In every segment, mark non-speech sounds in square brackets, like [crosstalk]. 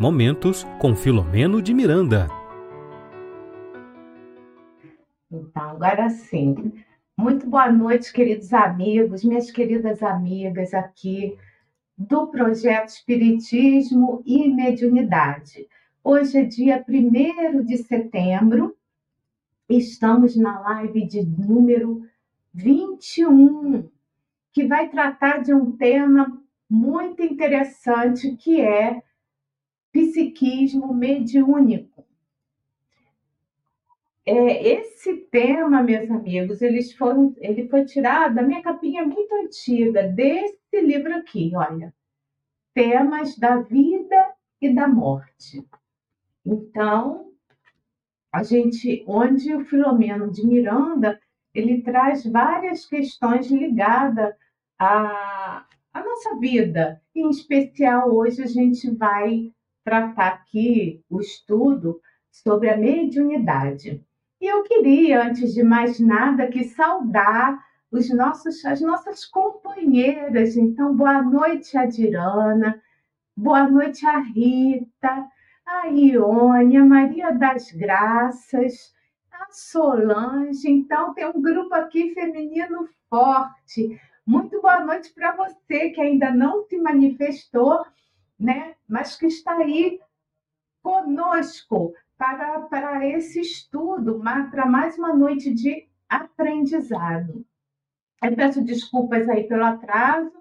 Momentos com Filomeno de Miranda. Então, agora sim. Muito boa noite, queridos amigos, minhas queridas amigas aqui do projeto Espiritismo e Mediunidade. Hoje é dia 1 de setembro, estamos na live de número 21, que vai tratar de um tema muito interessante que é psiquismo mediúnico. É, esse tema, meus amigos, eles foram, ele foi tirado da minha capinha muito antiga, desse livro aqui, olha. Temas da vida e da morte. Então, a gente, onde o Filomeno de Miranda, ele traz várias questões ligadas à, à nossa vida. Em especial, hoje a gente vai tratar aqui o estudo sobre a mediunidade. E eu queria, antes de mais nada, que saudar os nossos, as nossas companheiras. Então, boa noite, Adirana, boa noite, a Rita, a Ione, a Maria das Graças, a Solange. Então, tem um grupo aqui feminino forte. Muito boa noite para você que ainda não se manifestou né? mas que está aí conosco para, para esse estudo, para mais uma noite de aprendizado. Eu peço desculpas aí pelo atraso,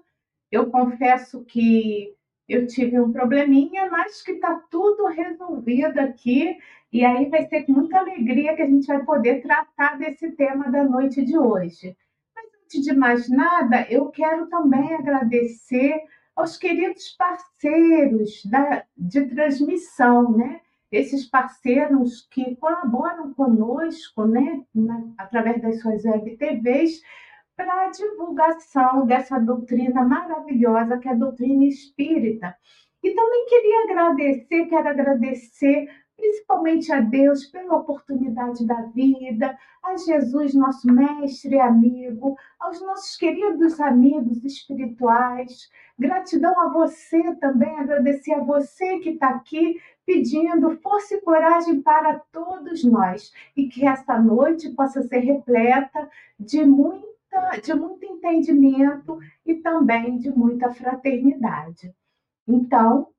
eu confesso que eu tive um probleminha, mas que está tudo resolvido aqui, e aí vai ser com muita alegria que a gente vai poder tratar desse tema da noite de hoje. Mas antes de mais nada, eu quero também agradecer aos queridos parceiros da, de transmissão, né? Esses parceiros que colaboram conosco, né? Na, através das suas web TVs, para a divulgação dessa doutrina maravilhosa que é a doutrina espírita. E também queria agradecer, quero agradecer principalmente a Deus pela oportunidade da vida, a Jesus, nosso mestre e amigo, aos nossos queridos amigos espirituais. Gratidão a você também, agradecer a você que está aqui pedindo força e coragem para todos nós e que esta noite possa ser repleta de muita, de muito entendimento e também de muita fraternidade. Então,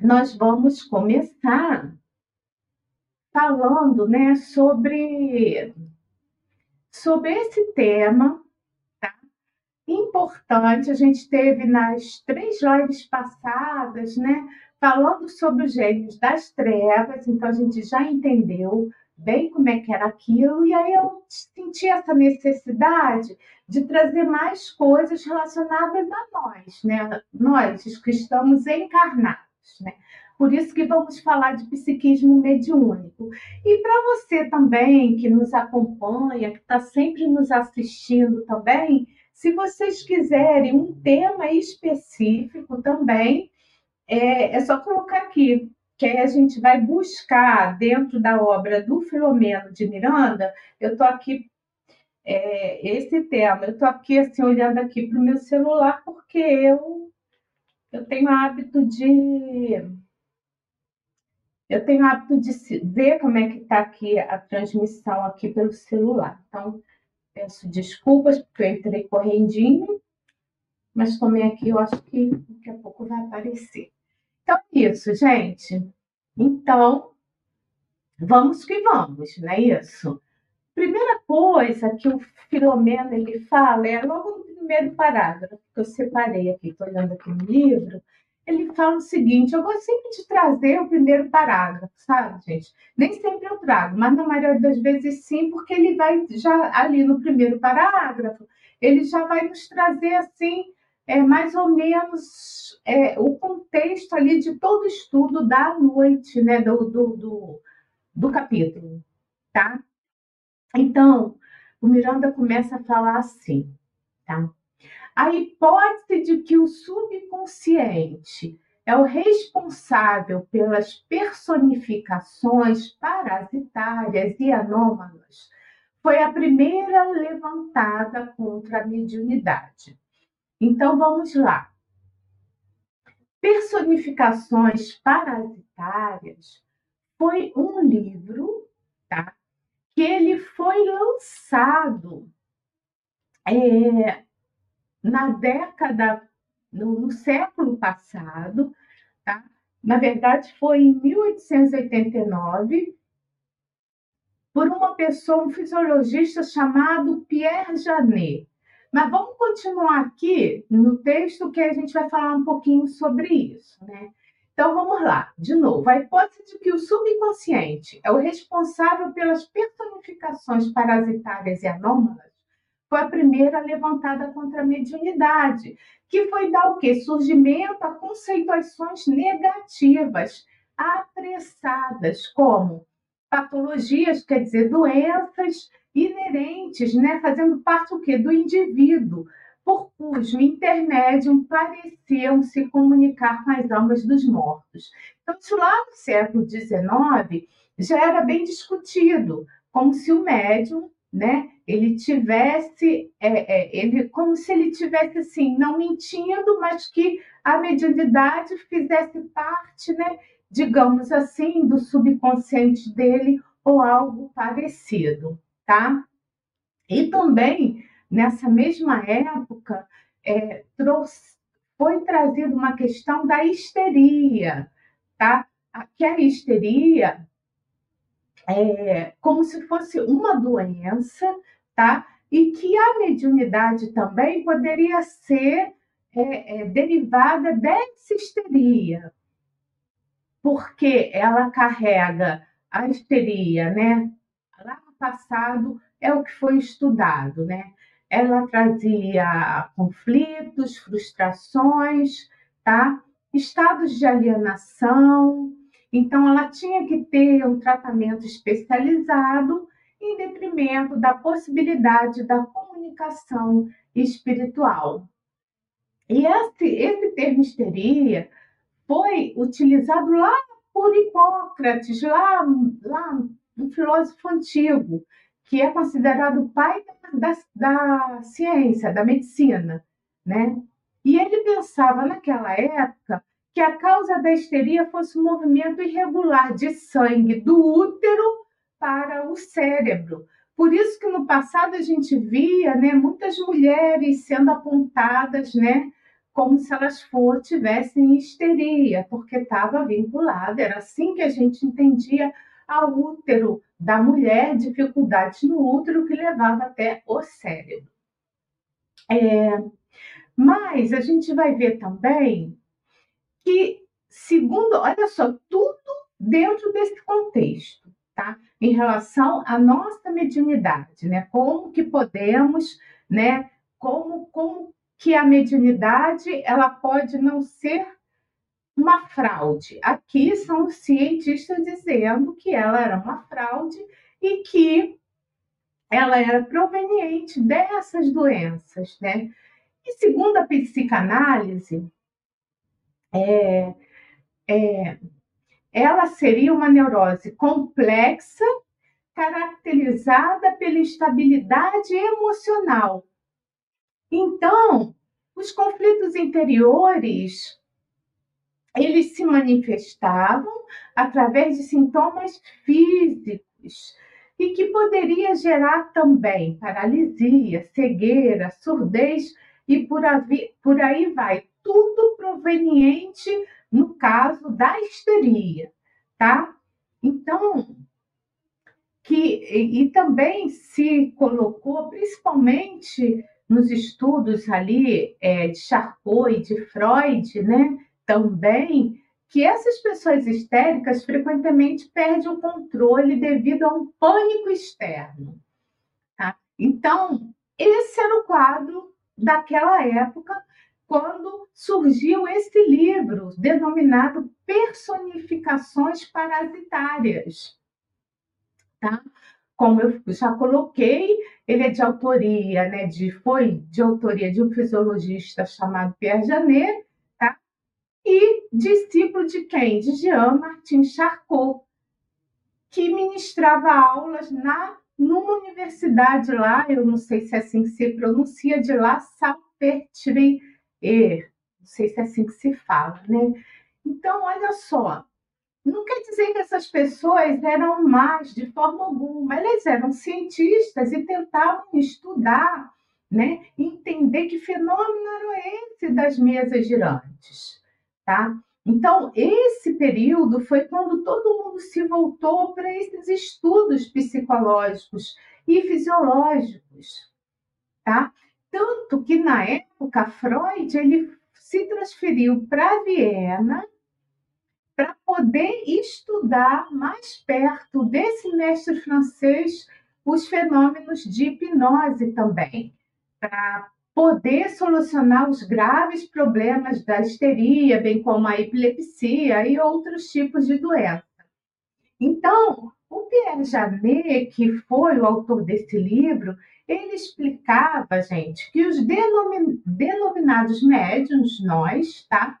nós vamos começar falando né, sobre, sobre esse tema tá? importante. A gente teve nas três lives passadas, né, falando sobre os gênios das trevas, então a gente já entendeu bem como é que era aquilo, e aí eu senti essa necessidade de trazer mais coisas relacionadas a nós, né? Nós, os que estamos encarnados, né? Por isso que vamos falar de psiquismo mediúnico. E para você também que nos acompanha, que está sempre nos assistindo também, se vocês quiserem um tema específico também, é, é só colocar aqui, que aí a gente vai buscar dentro da obra do Filomeno de Miranda. Eu estou aqui é, esse tema. Eu estou aqui assim olhando aqui para o meu celular porque eu eu tenho hábito de eu tenho o hábito de ver como é que está aqui a transmissão aqui pelo celular. Então, peço desculpas porque eu entrei correndinho, mas também aqui eu acho que daqui a pouco vai aparecer. Então, é isso, gente. Então, vamos que vamos, não é isso? Primeira coisa que o Filomeno ele fala é logo no primeiro parágrafo que eu separei aqui, estou olhando aqui no livro, ele fala o seguinte: eu gosto sempre de trazer o primeiro parágrafo, sabe, gente? Nem sempre eu trago, mas na maioria das vezes sim, porque ele vai já ali no primeiro parágrafo, ele já vai nos trazer assim, é, mais ou menos é, o contexto ali de todo o estudo da noite, né, do, do, do, do capítulo, tá? Então, o Miranda começa a falar assim, tá? A hipótese de que o subconsciente é o responsável pelas personificações parasitárias e anômalas foi a primeira levantada contra a mediunidade. Então vamos lá. Personificações Parasitárias foi um livro tá, que ele foi lançado é, na década, no, no século passado, tá? na verdade foi em 1889, por uma pessoa, um fisiologista chamado Pierre Janet. Mas vamos continuar aqui no texto que a gente vai falar um pouquinho sobre isso, né? Então vamos lá, de novo. A hipótese de que o subconsciente é o responsável pelas personificações parasitárias e anômalas foi a primeira levantada contra a mediunidade, que foi dar o quê? Surgimento a conceituações negativas, apressadas, como patologias, quer dizer, doenças inerentes, né, fazendo parte o quê? do indivíduo, por cujo intermédio pareciam se comunicar com as almas dos mortos. Então, isso lá no século XIX já era bem discutido, como se o médium, né, ele tivesse, é, é, ele, como se ele tivesse assim, não mentindo, mas que a mediunidade fizesse parte, né, digamos assim, do subconsciente dele ou algo parecido, tá? E também, nessa mesma época, é, trouxe, foi trazida uma questão da histeria, tá? Que a histeria é como se fosse uma doença, tá? E que a mediunidade também poderia ser é, é, derivada dessa histeria, porque ela carrega a histeria, né? Lá no passado é o que foi estudado, né? Ela trazia conflitos, frustrações, tá? Estados de alienação. Então, ela tinha que ter um tratamento especializado em detrimento da possibilidade da comunicação espiritual. E esse, esse termo histeria foi utilizado lá por Hipócrates, lá, lá um filósofo antigo, que é considerado o pai da, da ciência, da medicina, né? E ele pensava naquela época que a causa da histeria fosse um movimento irregular de sangue do útero para o cérebro. Por isso que no passado a gente via, né, muitas mulheres sendo apontadas, né, como se elas for, tivessem histeria, porque estava vinculada, era assim que a gente entendia ao útero da mulher, dificuldades no útero que levava até o cérebro. É, mas a gente vai ver também que, segundo, olha só, tudo dentro desse contexto, tá? Em relação à nossa mediunidade, né? Como que podemos, né? Como, como que a mediunidade ela pode não ser uma fraude. Aqui são os cientistas dizendo que ela era uma fraude e que ela era proveniente dessas doenças, né? E segundo a psicanálise, é, é, ela seria uma neurose complexa, caracterizada pela instabilidade emocional, então, os conflitos interiores eles se manifestavam através de sintomas físicos e que poderia gerar também paralisia, cegueira, surdez e por, por aí vai, tudo proveniente no caso da histeria, tá? Então, que e, e também se colocou principalmente nos estudos ali é, de Charcot e de Freud, né, também, que essas pessoas histéricas frequentemente perdem o controle devido a um pânico externo. Tá? Então, esse era o quadro daquela época, quando surgiu esse livro denominado Personificações Parasitárias. Tá? como eu já coloquei, ele é de autoria, né, de, foi de autoria de um fisiologista chamado Pierre Janet, tá? e discípulo de quem? De Jean Martin Charcot, que ministrava aulas na numa universidade lá, eu não sei se é assim que se pronuncia, de La Salpêtrière, Não sei se é assim que se fala, né? Então, olha só, não quer dizer que essas pessoas eram más de forma alguma, elas eram cientistas e tentavam estudar, né, entender que fenômeno era esse das mesas girantes, tá? Então, esse período foi quando todo mundo se voltou para esses estudos psicológicos e fisiológicos, tá? Tanto que na época Freud ele se transferiu para Viena para poder estudar mais perto desse mestre francês os fenômenos de hipnose também, para poder solucionar os graves problemas da histeria, bem como a epilepsia e outros tipos de doença. Então, o Pierre Janet, que foi o autor desse livro, ele explicava, gente, que os denominados médiums, nós, tá?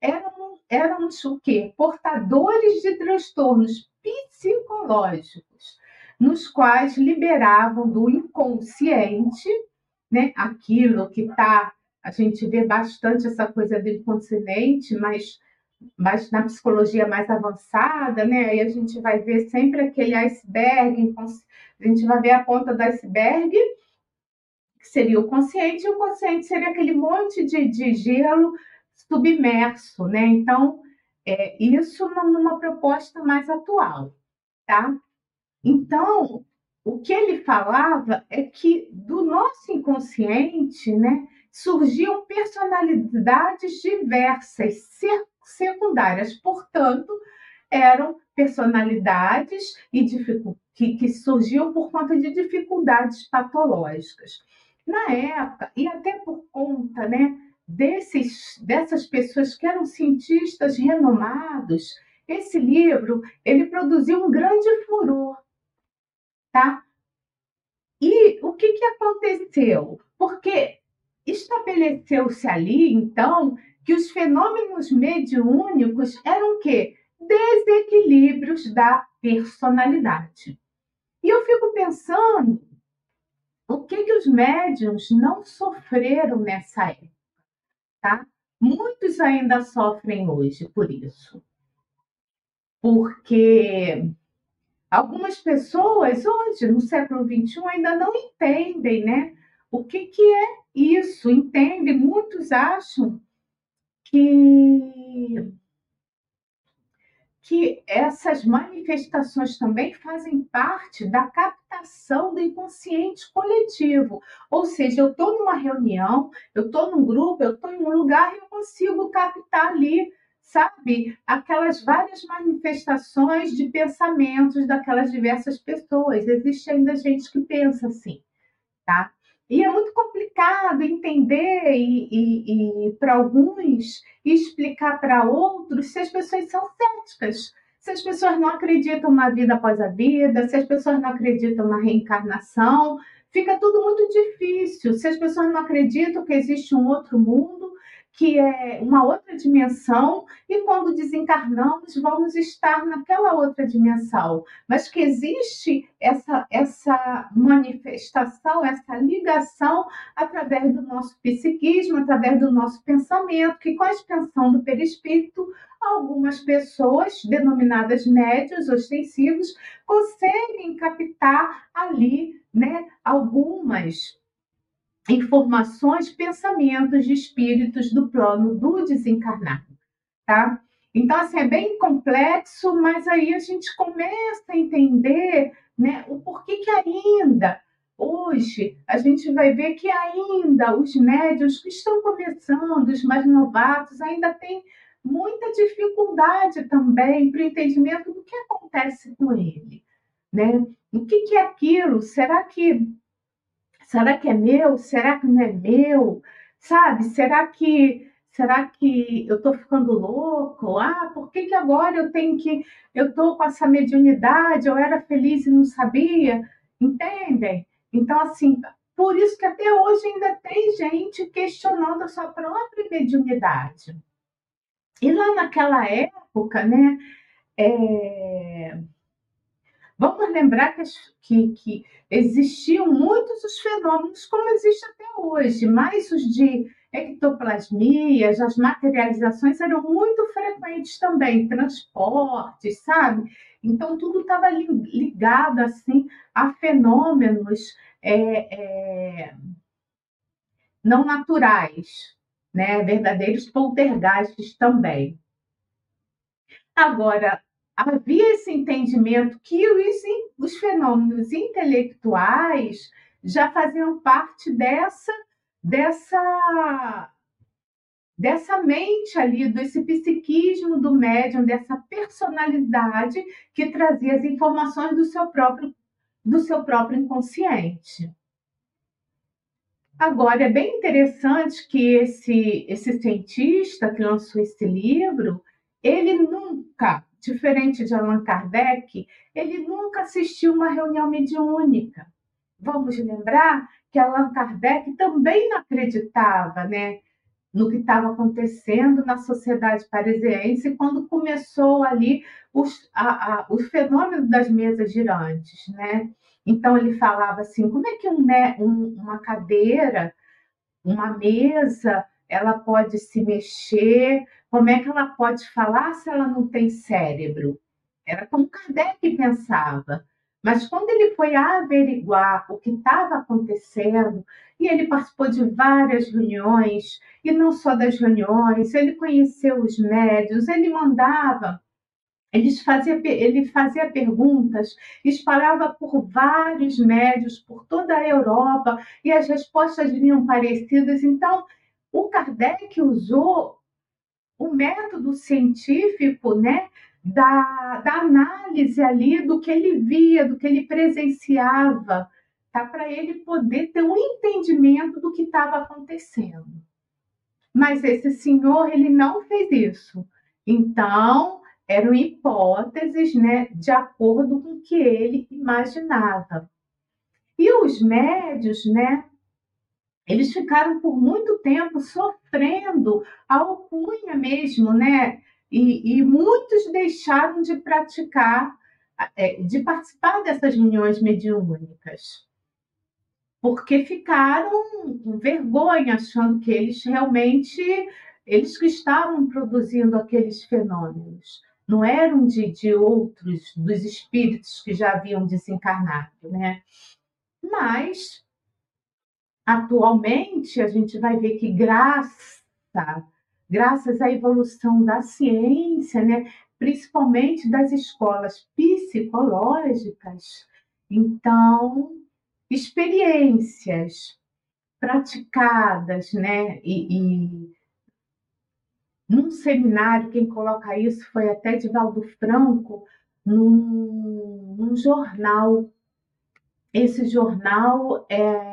Éramos, éramos o quê? Portadores de transtornos psicológicos, nos quais liberavam do inconsciente né, aquilo que está. A gente vê bastante essa coisa do inconsciente, mas, mas na psicologia mais avançada, né, aí a gente vai ver sempre aquele iceberg, a gente vai ver a ponta do iceberg, que seria o consciente, e o consciente seria aquele monte de, de gelo submerso, né? Então, é, isso numa proposta mais atual, tá? Então, o que ele falava é que do nosso inconsciente, né, surgiam personalidades diversas, secundárias, portanto, eram personalidades e que, que surgiam por conta de dificuldades patológicas. Na época, e até por conta né, desses, dessas pessoas que eram cientistas renomados, esse livro ele produziu um grande furor tá? E o que, que aconteceu? Porque estabeleceu-se ali, então, que os fenômenos mediúnicos eram o quê? Desequilíbrios da personalidade. E eu fico pensando o que, que os médiums não sofreram nessa época, tá? Muitos ainda sofrem hoje por isso. Porque Algumas pessoas hoje, no século XXI, ainda não entendem né, o que, que é isso. Entendem, muitos acham que, que essas manifestações também fazem parte da captação do inconsciente coletivo. Ou seja, eu estou numa reunião, eu estou num grupo, eu estou em um lugar e eu consigo captar ali sabe, aquelas várias manifestações de pensamentos daquelas diversas pessoas. Existe ainda gente que pensa assim, tá? E é muito complicado entender e, e, e para alguns explicar para outros se as pessoas são céticas, se as pessoas não acreditam na vida após a vida, se as pessoas não acreditam na reencarnação, fica tudo muito difícil. Se as pessoas não acreditam que existe um outro mundo, que é uma outra dimensão, e quando desencarnamos, vamos estar naquela outra dimensão. Mas que existe essa, essa manifestação, essa ligação através do nosso psiquismo, através do nosso pensamento, que com a expansão do perispírito, algumas pessoas, denominadas médios ostensivos, conseguem captar ali né, algumas informações, pensamentos de espíritos do plano do desencarnado, tá? Então, assim, é bem complexo, mas aí a gente começa a entender né, o porquê que ainda hoje a gente vai ver que ainda os médios que estão começando, os mais novatos, ainda têm muita dificuldade também para o entendimento do que acontece com ele. Né? O que, que é aquilo? Será que Será que é meu? Será que não é meu? Sabe? Será que será que eu estou ficando louco? Ah, por que, que agora eu tenho que eu estou com essa mediunidade? Eu era feliz e não sabia? Entendem? Então assim, por isso que até hoje ainda tem gente questionando a sua própria mediunidade. E lá naquela época, né? É Vamos lembrar que, que, que existiam muitos os fenômenos como existe até hoje, mas os de ectoplasmias, as materializações eram muito frequentes também, transportes, sabe? Então tudo estava ligado assim a fenômenos é, é, não naturais, né? verdadeiros poltergeists também. Agora, havia esse entendimento que os, os fenômenos intelectuais já faziam parte dessa dessa dessa mente ali, desse psiquismo do médium, dessa personalidade que trazia as informações do seu próprio do seu próprio inconsciente. Agora, é bem interessante que esse, esse cientista que lançou esse livro, ele nunca, diferente de Allan Kardec, ele nunca assistiu uma reunião mediúnica. Vamos lembrar que Allan Kardec também não acreditava né, no que estava acontecendo na sociedade parisiense quando começou ali os, a, a, o fenômeno das mesas girantes. Né? Então ele falava assim, como é que um, um, uma cadeira, uma mesa, ela pode se mexer, como é que ela pode falar se ela não tem cérebro? Era como Kardec pensava. Mas quando ele foi averiguar o que estava acontecendo, e ele participou de várias reuniões, e não só das reuniões, ele conheceu os médios, ele mandava, fazia, ele fazia perguntas, espalhava por vários médios, por toda a Europa, e as respostas vinham parecidas. Então, o Kardec usou o método científico, né, da, da análise ali do que ele via, do que ele presenciava, tá? para ele poder ter um entendimento do que estava acontecendo. Mas esse senhor, ele não fez isso. Então, eram hipóteses né, de acordo com o que ele imaginava. E os médios, né, eles ficaram por muito tempo sofrendo a alcunha mesmo, né, e, e muitos deixaram de praticar, é, de participar dessas reuniões mediúnicas, porque ficaram com vergonha, achando que eles realmente, eles que estavam produzindo aqueles fenômenos, não eram de, de outros, dos espíritos que já haviam desencarnado, né? Mas, atualmente, a gente vai ver que graças graças à evolução da ciência, né, principalmente das escolas psicológicas, então, experiências praticadas, né, e, e num seminário, quem coloca isso foi até Divaldo Franco, num, num jornal. Esse jornal é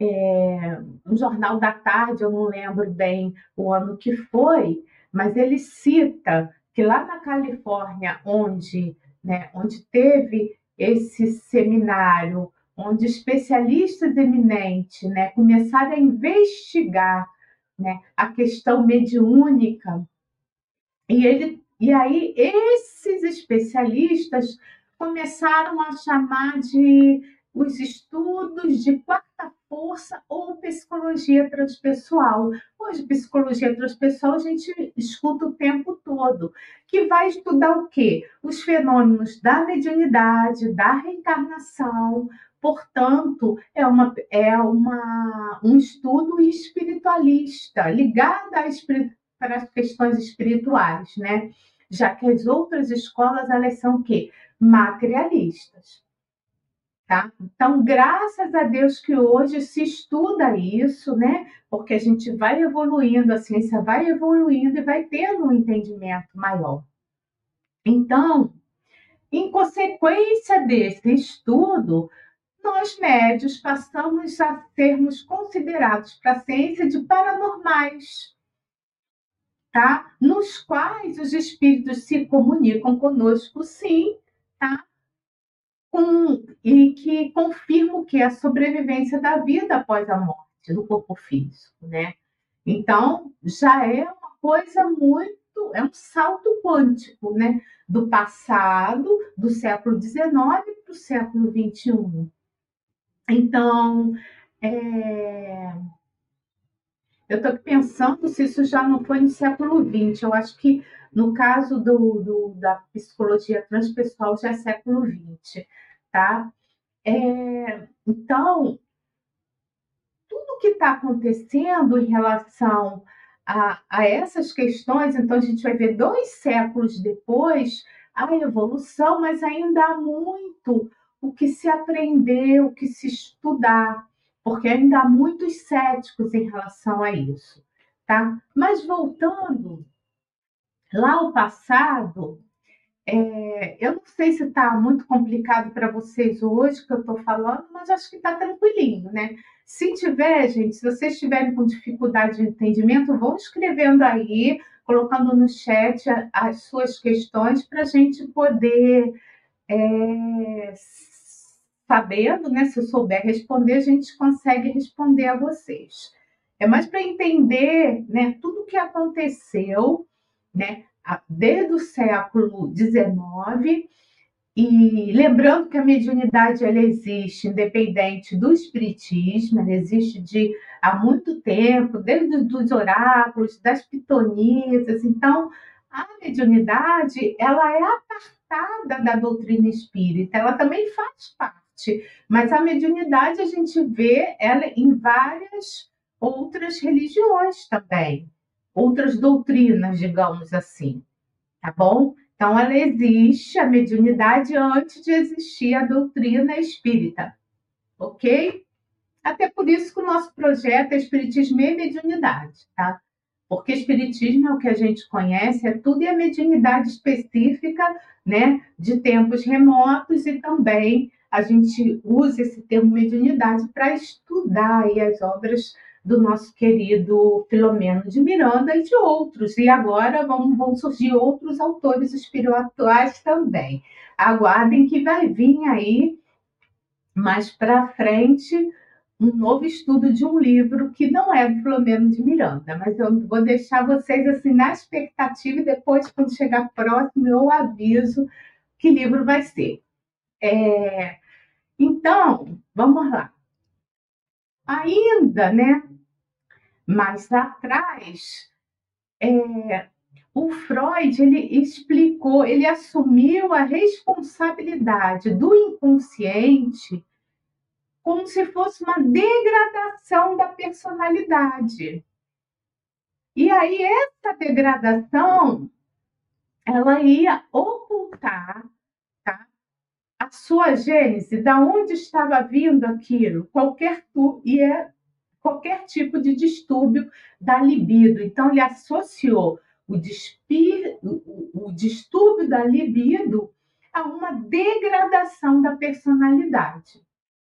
é, um jornal da tarde, eu não lembro bem o ano que foi, mas ele cita que lá na Califórnia, onde, né, onde teve esse seminário, onde especialistas eminentes né, começaram a investigar né, a questão mediúnica, e, ele, e aí esses especialistas começaram a chamar de os estudos de quarta força ou psicologia transpessoal. Hoje, psicologia transpessoal a gente escuta o tempo todo, que vai estudar o quê? Os fenômenos da mediunidade, da reencarnação, portanto, é, uma, é uma, um estudo espiritualista, ligado para as questões espirituais, né? Já que as outras escolas, elas são o quê? Materialistas. Tá? Então, graças a Deus que hoje se estuda isso, né? Porque a gente vai evoluindo, a ciência vai evoluindo e vai tendo um entendimento maior. Então, em consequência desse estudo, nós médios passamos a sermos considerados para a ciência de paranormais, tá? Nos quais os espíritos se comunicam conosco, sim, tá? Com, e que confirma que é a sobrevivência da vida após a morte do corpo físico, né? Então, já é uma coisa muito, é um salto quântico, né? Do passado, do século XIX para o século XXI. Então, é, Eu estou pensando se isso já não foi no século XX. Eu acho que no caso do, do da psicologia transpessoal já é século XX, tá? É, então, tudo que está acontecendo em relação a, a essas questões, então a gente vai ver dois séculos depois a evolução, mas ainda há muito o que se aprender, o que se estudar, porque ainda há muitos céticos em relação a isso, tá? Mas voltando lá ao passado, é, eu não sei se está muito complicado para vocês hoje que eu estou falando, mas acho que está tranquilinho, né? Se tiver, gente, se vocês estiverem com dificuldade de entendimento, vão escrevendo aí, colocando no chat as suas questões para a gente poder, é, sabendo, né? Se eu souber responder, a gente consegue responder a vocês. É mais para entender, né? Tudo o que aconteceu, né? Desde o século XIX e lembrando que a mediunidade ela existe independente do espiritismo, ela existe de há muito tempo, desde os oráculos, das pitonisas. Então, a mediunidade ela é apartada da doutrina espírita, ela também faz parte, mas a mediunidade a gente vê ela em várias outras religiões também, outras doutrinas, digamos assim, tá bom? Então, ela existe, a mediunidade, antes de existir a doutrina espírita, ok? Até por isso que o nosso projeto é Espiritismo e Mediunidade, tá? Porque Espiritismo é o que a gente conhece, é tudo e a mediunidade específica, né, de tempos remotos e também a gente usa esse termo mediunidade para estudar as obras do nosso querido Filomeno de Miranda e de outros. E agora vão, vão surgir outros autores espirituais também. Aguardem que vai vir aí mais para frente um novo estudo de um livro que não é do Filomeno de Miranda, mas eu vou deixar vocês assim na expectativa e depois, quando chegar próximo, eu aviso que livro vai ser. É... Então, vamos lá. Ainda, né, mais atrás, é, o Freud ele explicou, ele assumiu a responsabilidade do inconsciente como se fosse uma degradação da personalidade. E aí essa degradação ela ia ocultar a sua gênese, da onde estava vindo aquilo, qualquer tu e é qualquer tipo de distúrbio da libido. Então, ele associou o, despir, o, o distúrbio da libido a uma degradação da personalidade.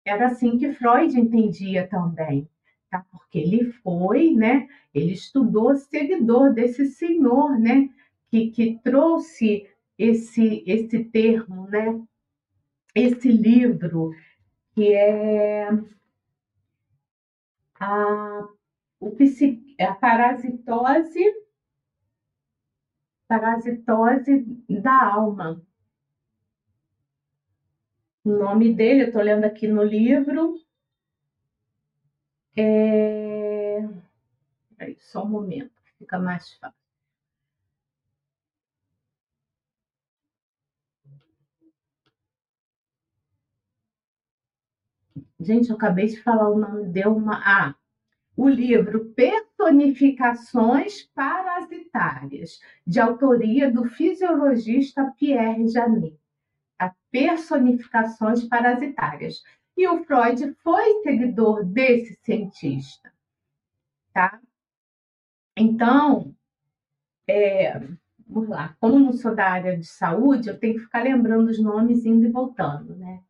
Era assim que Freud entendia também, tá? porque ele foi, né? ele estudou seguidor desse senhor né? que, que trouxe esse, esse termo, né? Esse livro, que é a, o, a parasitose, parasitose da alma. O nome dele, eu estou lendo aqui no livro, é... Aí, só um momento, fica mais fácil. Gente, eu acabei de falar o nome, deu uma. Ah, o livro Personificações Parasitárias, de autoria do fisiologista Pierre Janet. A Personificações Parasitárias. E o Freud foi seguidor desse cientista. Tá? Então, é, vamos lá, como não sou da área de saúde, eu tenho que ficar lembrando os nomes indo e voltando, né?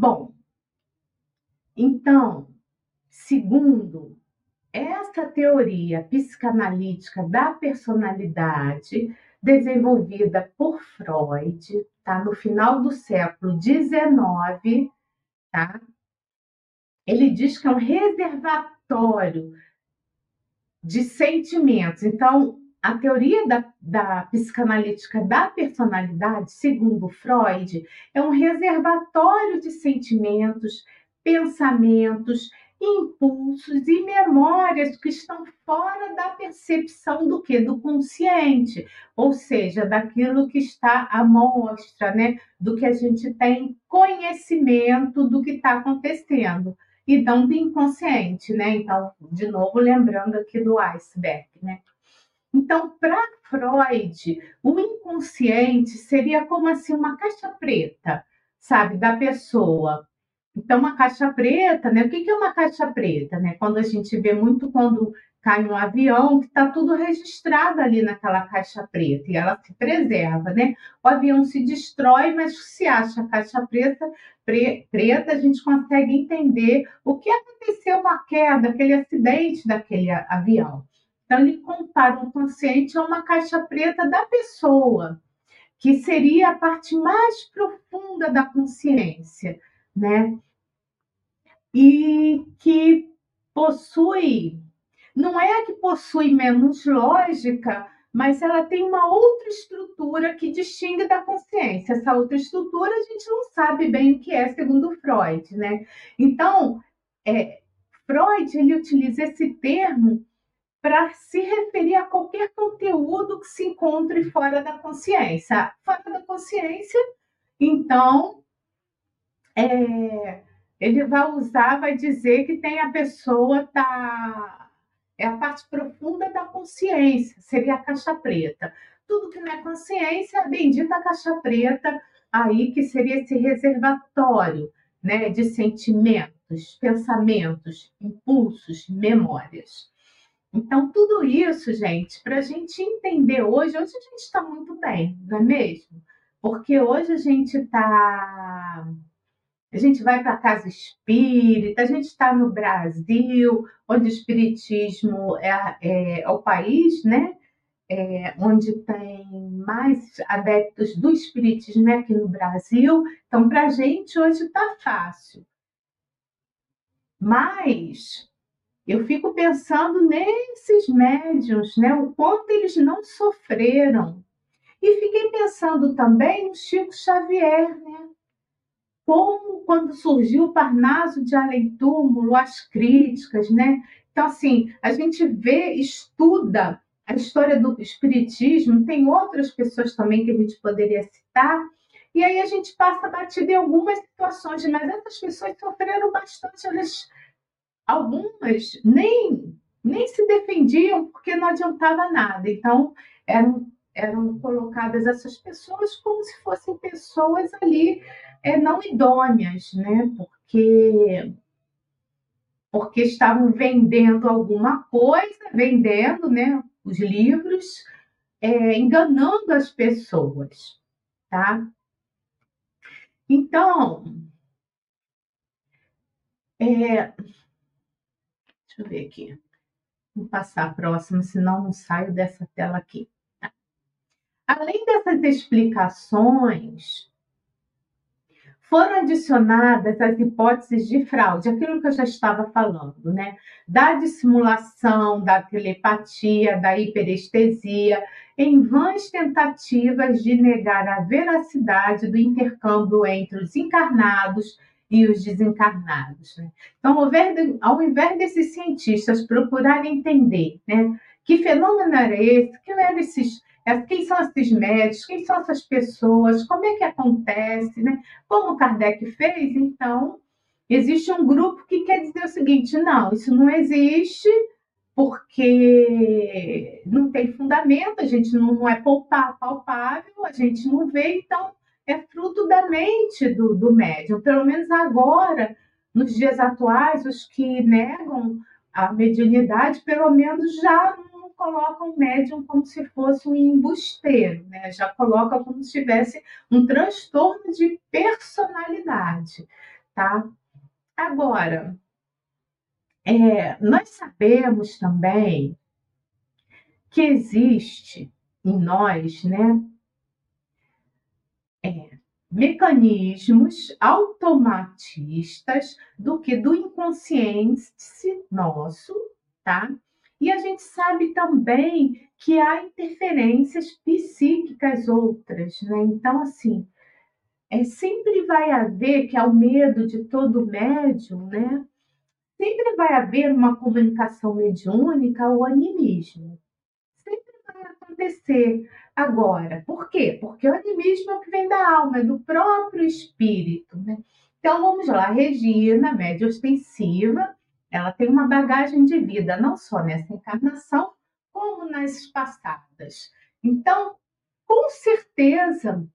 Bom, então, segundo essa teoria psicanalítica da personalidade, desenvolvida por Freud, tá? No final do século XIX, tá? Ele diz que é um reservatório de sentimentos. Então, a teoria da, da psicanalítica da personalidade, segundo Freud, é um reservatório de sentimentos pensamentos, impulsos e memórias que estão fora da percepção do que do consciente, ou seja, daquilo que está à mostra, né, do que a gente tem conhecimento do que está acontecendo e não do inconsciente, né? Então, de novo lembrando aqui do iceberg, né? Então, para Freud, o inconsciente seria como assim uma caixa preta, sabe, da pessoa então, uma caixa preta, né? O que é uma caixa preta, né? Quando a gente vê muito quando cai um avião, que está tudo registrado ali naquela caixa preta e ela se preserva, né? O avião se destrói, mas se acha a caixa preta, pre, preta, a gente consegue entender o que aconteceu com a queda, aquele acidente daquele avião. Então, ele compara o consciente a uma caixa preta da pessoa, que seria a parte mais profunda da consciência né? E que possui, não é que possui menos lógica, mas ela tem uma outra estrutura que distingue da consciência. Essa outra estrutura a gente não sabe bem o que é, segundo Freud, né? Então, é, Freud ele utiliza esse termo para se referir a qualquer conteúdo que se encontre fora da consciência. Fora da consciência, então, é, ele vai usar, vai dizer que tem a pessoa tá é a parte profunda da consciência, seria a caixa preta. Tudo que não é consciência, a bendita caixa preta aí que seria esse reservatório, né, de sentimentos, pensamentos, impulsos, memórias. Então, tudo isso, gente, para a gente entender hoje, hoje a gente está muito bem, não é mesmo? Porque hoje a gente está a gente vai para a casa espírita, a gente está no Brasil, onde o espiritismo é, é, é o país, né? É, onde tem mais adeptos do espiritismo é aqui no Brasil. Então, para a gente hoje está fácil. Mas eu fico pensando nesses médiums, né? O quanto eles não sofreram. E fiquei pensando também no Chico Xavier, né? como quando surgiu o Parnaso de Além Túmulo, as críticas, né? Então, assim, a gente vê, estuda a história do Espiritismo, tem outras pessoas também que a gente poderia citar, e aí a gente passa batida em algumas situações, mas essas pessoas sofreram bastante, elas, algumas nem, nem se defendiam porque não adiantava nada. Então, eram, eram colocadas essas pessoas como se fossem pessoas ali é, não idôneas, né? Porque porque estavam vendendo alguma coisa, vendendo, né? Os livros, é, enganando as pessoas, tá? Então, é, deixa eu ver aqui. Vou passar a próxima, senão não saio dessa tela aqui. Além dessas explicações, foram adicionadas as hipóteses de fraude, aquilo que eu já estava falando, né? Da dissimulação, da telepatia, da hiperestesia, em vãs tentativas de negar a veracidade do intercâmbio entre os encarnados e os desencarnados. Né? Então, ao invés desses cientistas procurarem entender né, que fenômeno era esse, que eram esses é, quem são esses médicos, quem são essas pessoas, como é que acontece, né? Como Kardec fez, então, existe um grupo que quer dizer o seguinte: não, isso não existe porque não tem fundamento, a gente não, não é palpável, a gente não vê, então é fruto da mente do, do médium. Pelo menos agora, nos dias atuais, os que negam a mediunidade, pelo menos já coloca o médium como se fosse um embusteiro, né? já coloca como se tivesse um transtorno de personalidade. Tá? Agora, é, nós sabemos também que existe em nós, né, é, mecanismos automatistas do que do inconsciente nosso, tá? E a gente sabe também que há interferências psíquicas outras, né? Então, assim, é, sempre vai haver, que é o medo de todo médium, né? Sempre vai haver uma comunicação mediúnica o animismo. Acontecer. Agora, por quê? Porque o animismo é o que vem da alma, é do próprio espírito, né? Então vamos lá, Regina, média ostensiva, ela tem uma bagagem de vida, não só nessa encarnação, como nas passadas. Então, com certeza,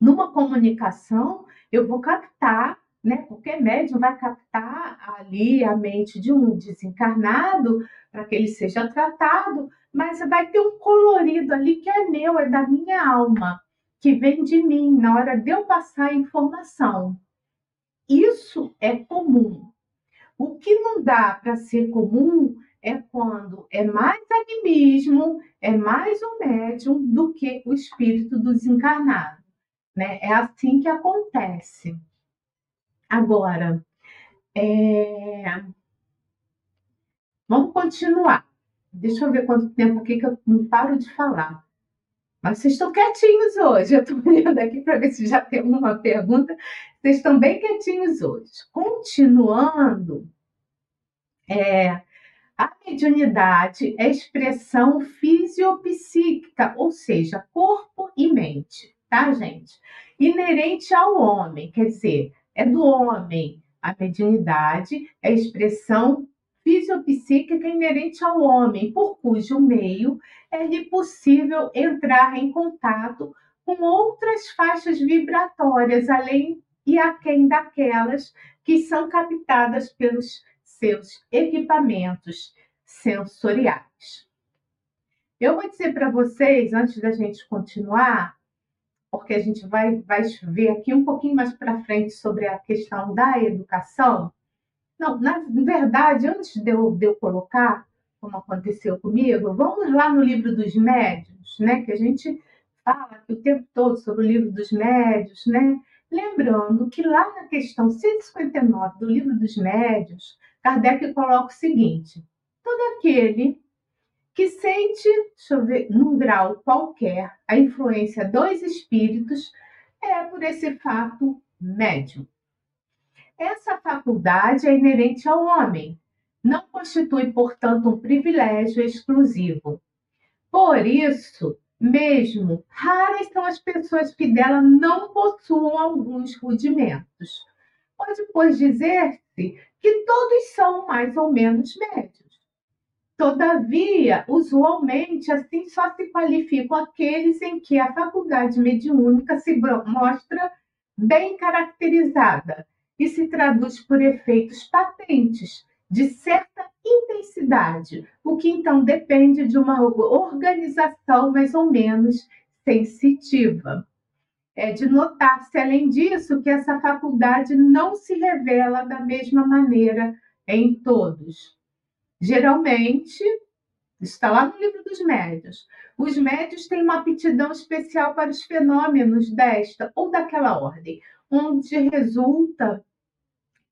numa comunicação, eu vou captar, né? Porque médium vai captar ali a mente de um desencarnado para que ele seja tratado, mas vai ter um colorido ali que é meu, é da minha alma, que vem de mim na hora de eu passar a informação. Isso é comum. O que não dá para ser comum é quando é mais animismo, é mais o médium do que o espírito do desencarnado. Né? É assim que acontece. Agora, é... vamos continuar. Deixa eu ver quanto tempo aqui que eu não paro de falar. Mas vocês estão quietinhos hoje. [laughs] Eu estou olhando aqui para ver se já tem alguma pergunta. Vocês estão bem quietinhos hoje. Continuando, é, a mediunidade é expressão fisiopsíquica, ou seja, corpo e mente tá, gente? Inerente ao homem, quer dizer, é do homem. A mediunidade é a expressão fisiopsíquica inerente ao homem, por cujo meio é-lhe possível entrar em contato com outras faixas vibratórias, além e aquém daquelas que são captadas pelos seus equipamentos sensoriais. Eu vou dizer para vocês, antes da gente continuar, porque a gente vai, vai ver aqui um pouquinho mais para frente sobre a questão da educação. Não, na verdade, antes de eu, de eu colocar, como aconteceu comigo, vamos lá no livro dos médios, né? Que a gente fala o tempo todo sobre o livro dos médios, né? Lembrando que lá na questão 159 do livro dos médios, Kardec coloca o seguinte: todo aquele que sente, deixa eu ver, num grau qualquer, a influência dos espíritos, é por esse fato médium. Essa faculdade é inerente ao homem, não constitui, portanto, um privilégio exclusivo. Por isso, mesmo, raras são as pessoas que dela não possuam alguns rudimentos. Pode, pois, dizer-se que todos são mais ou menos médios. Todavia, usualmente, assim só se qualificam aqueles em que a faculdade mediúnica se mostra bem caracterizada e se traduz por efeitos patentes de certa intensidade, o que então depende de uma organização mais ou menos sensitiva. É de notar-se, além disso, que essa faculdade não se revela da mesma maneira em todos. Geralmente, está lá no livro dos médios, os médios têm uma aptidão especial para os fenômenos desta ou daquela ordem, onde resulta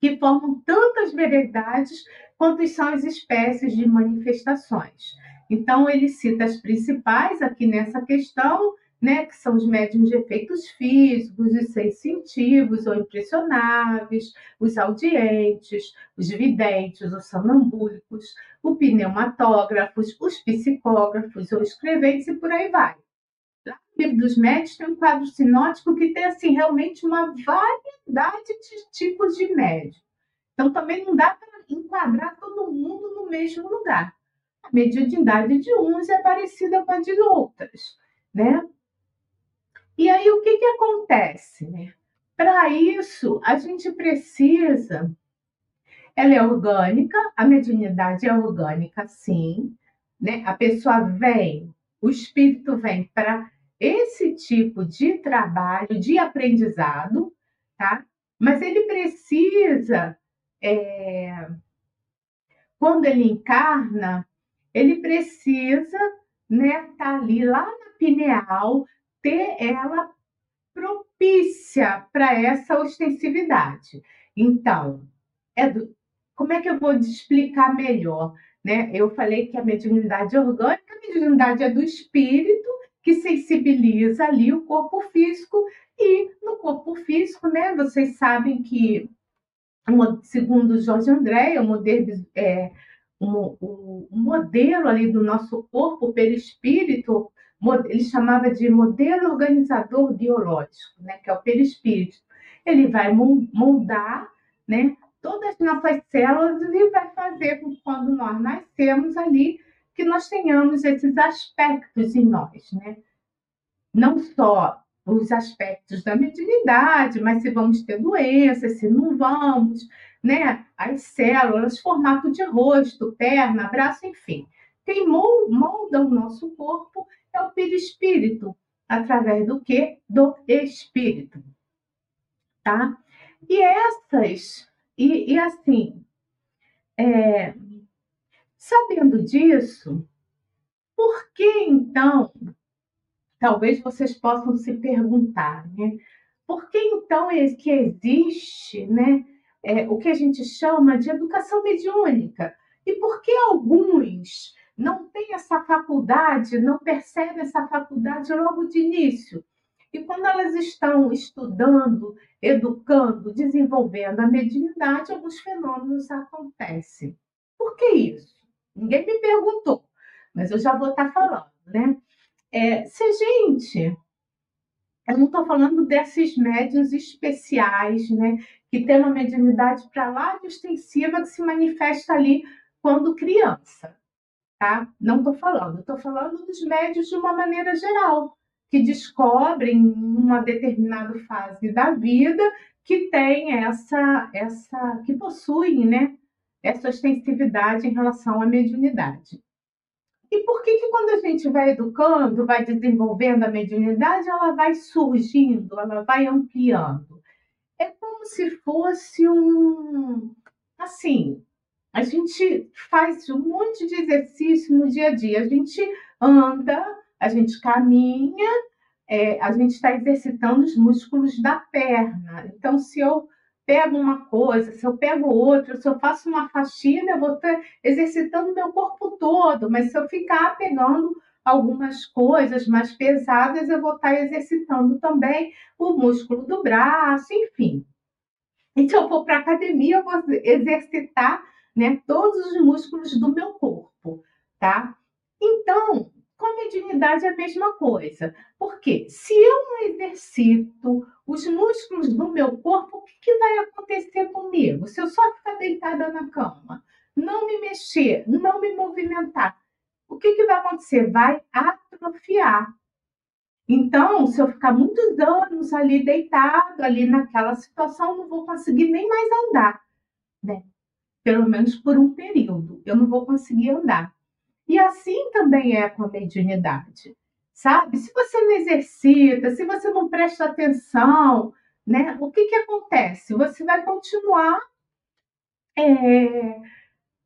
que formam tantas verdades quanto são as espécies de manifestações. Então, ele cita as principais aqui nessa questão, né, que são os médiums de efeitos físicos, os sensitivos ou impressionáveis, os audientes, os videntes, os sonambúlicos, os pneumatógrafos, os psicógrafos ou escreventes e por aí vai. Lá no livro dos médios tem um quadro sinótico que tem assim realmente uma variedade de tipos de médium. Então também não dá para enquadrar todo mundo no mesmo lugar. A mediunidade de uns é parecida com a de outras, né? E aí o que, que acontece? Né? Para isso, a gente precisa. Ela é orgânica, a mediunidade é orgânica, sim. Né? A pessoa vem, o espírito vem para esse tipo de trabalho, de aprendizado, tá? Mas ele precisa, é, quando ele encarna, ele precisa né, tá ali lá na pineal, ter ela propícia para essa ostensividade. Então, é do, como é que eu vou explicar melhor? Né? Eu falei que a mediunidade orgânica, a mediunidade é do espírito que sensibiliza ali o corpo físico e no corpo físico, né? Vocês sabem que, segundo Jorge André, o modelo, é, o, o, o modelo ali do nosso corpo perispírito, ele chamava de modelo organizador biológico, né? Que é o perispírito. Ele vai moldar, né? Todas as nossas células e vai fazer com que quando nós nascemos ali que nós tenhamos esses aspectos em nós, né? Não só os aspectos da mediunidade, mas se vamos ter doenças, se não vamos, né? As células, formato de rosto, perna, braço, enfim. Quem molda o nosso corpo é o perispírito, através do que? Do espírito, tá? E essas, e, e assim, é, sabendo disso, por que então talvez vocês possam se perguntar, né? Por que então é que existe, né, é, o que a gente chama de educação mediúnica? E por que alguns não têm essa faculdade, não percebem essa faculdade logo de início? E quando elas estão estudando, educando, desenvolvendo a mediunidade, alguns fenômenos acontecem. Por que isso? Ninguém me perguntou, mas eu já vou estar falando, né? É, se gente, eu não estou falando desses médios especiais, né, que tem uma mediunidade para lá de extensiva que se manifesta ali quando criança, tá? Não estou falando, estou falando dos médios de uma maneira geral, que descobrem em uma determinada fase da vida que tem essa, essa, que possuem, né, essa ostensividade em relação à mediunidade. E por que, que quando a gente vai educando, vai desenvolvendo a mediunidade, ela vai surgindo, ela vai ampliando? É como se fosse um. Assim, a gente faz um monte de exercício no dia a dia. A gente anda, a gente caminha, é, a gente está exercitando os músculos da perna. Então, se eu pego uma coisa, se eu pego outra, se eu faço uma faxina, eu vou estar exercitando meu corpo todo, mas se eu ficar pegando algumas coisas mais pesadas, eu vou estar exercitando também o músculo do braço, enfim. E se eu for para a academia, eu vou exercitar né, todos os músculos do meu corpo, tá? Então, com a mediunidade é a mesma coisa. Porque se eu não exercito os músculos do meu corpo, o que, que vai acontecer comigo? Se eu só ficar deitada na cama, não me mexer, não me movimentar, o que, que vai acontecer? Vai atrofiar. Então, se eu ficar muitos anos ali deitado, ali naquela situação, não vou conseguir nem mais andar, né? Pelo menos por um período, eu não vou conseguir andar. E assim também é com a mediunidade, sabe? Se você não exercita, se você não presta atenção, né? O que, que acontece? Você vai continuar é,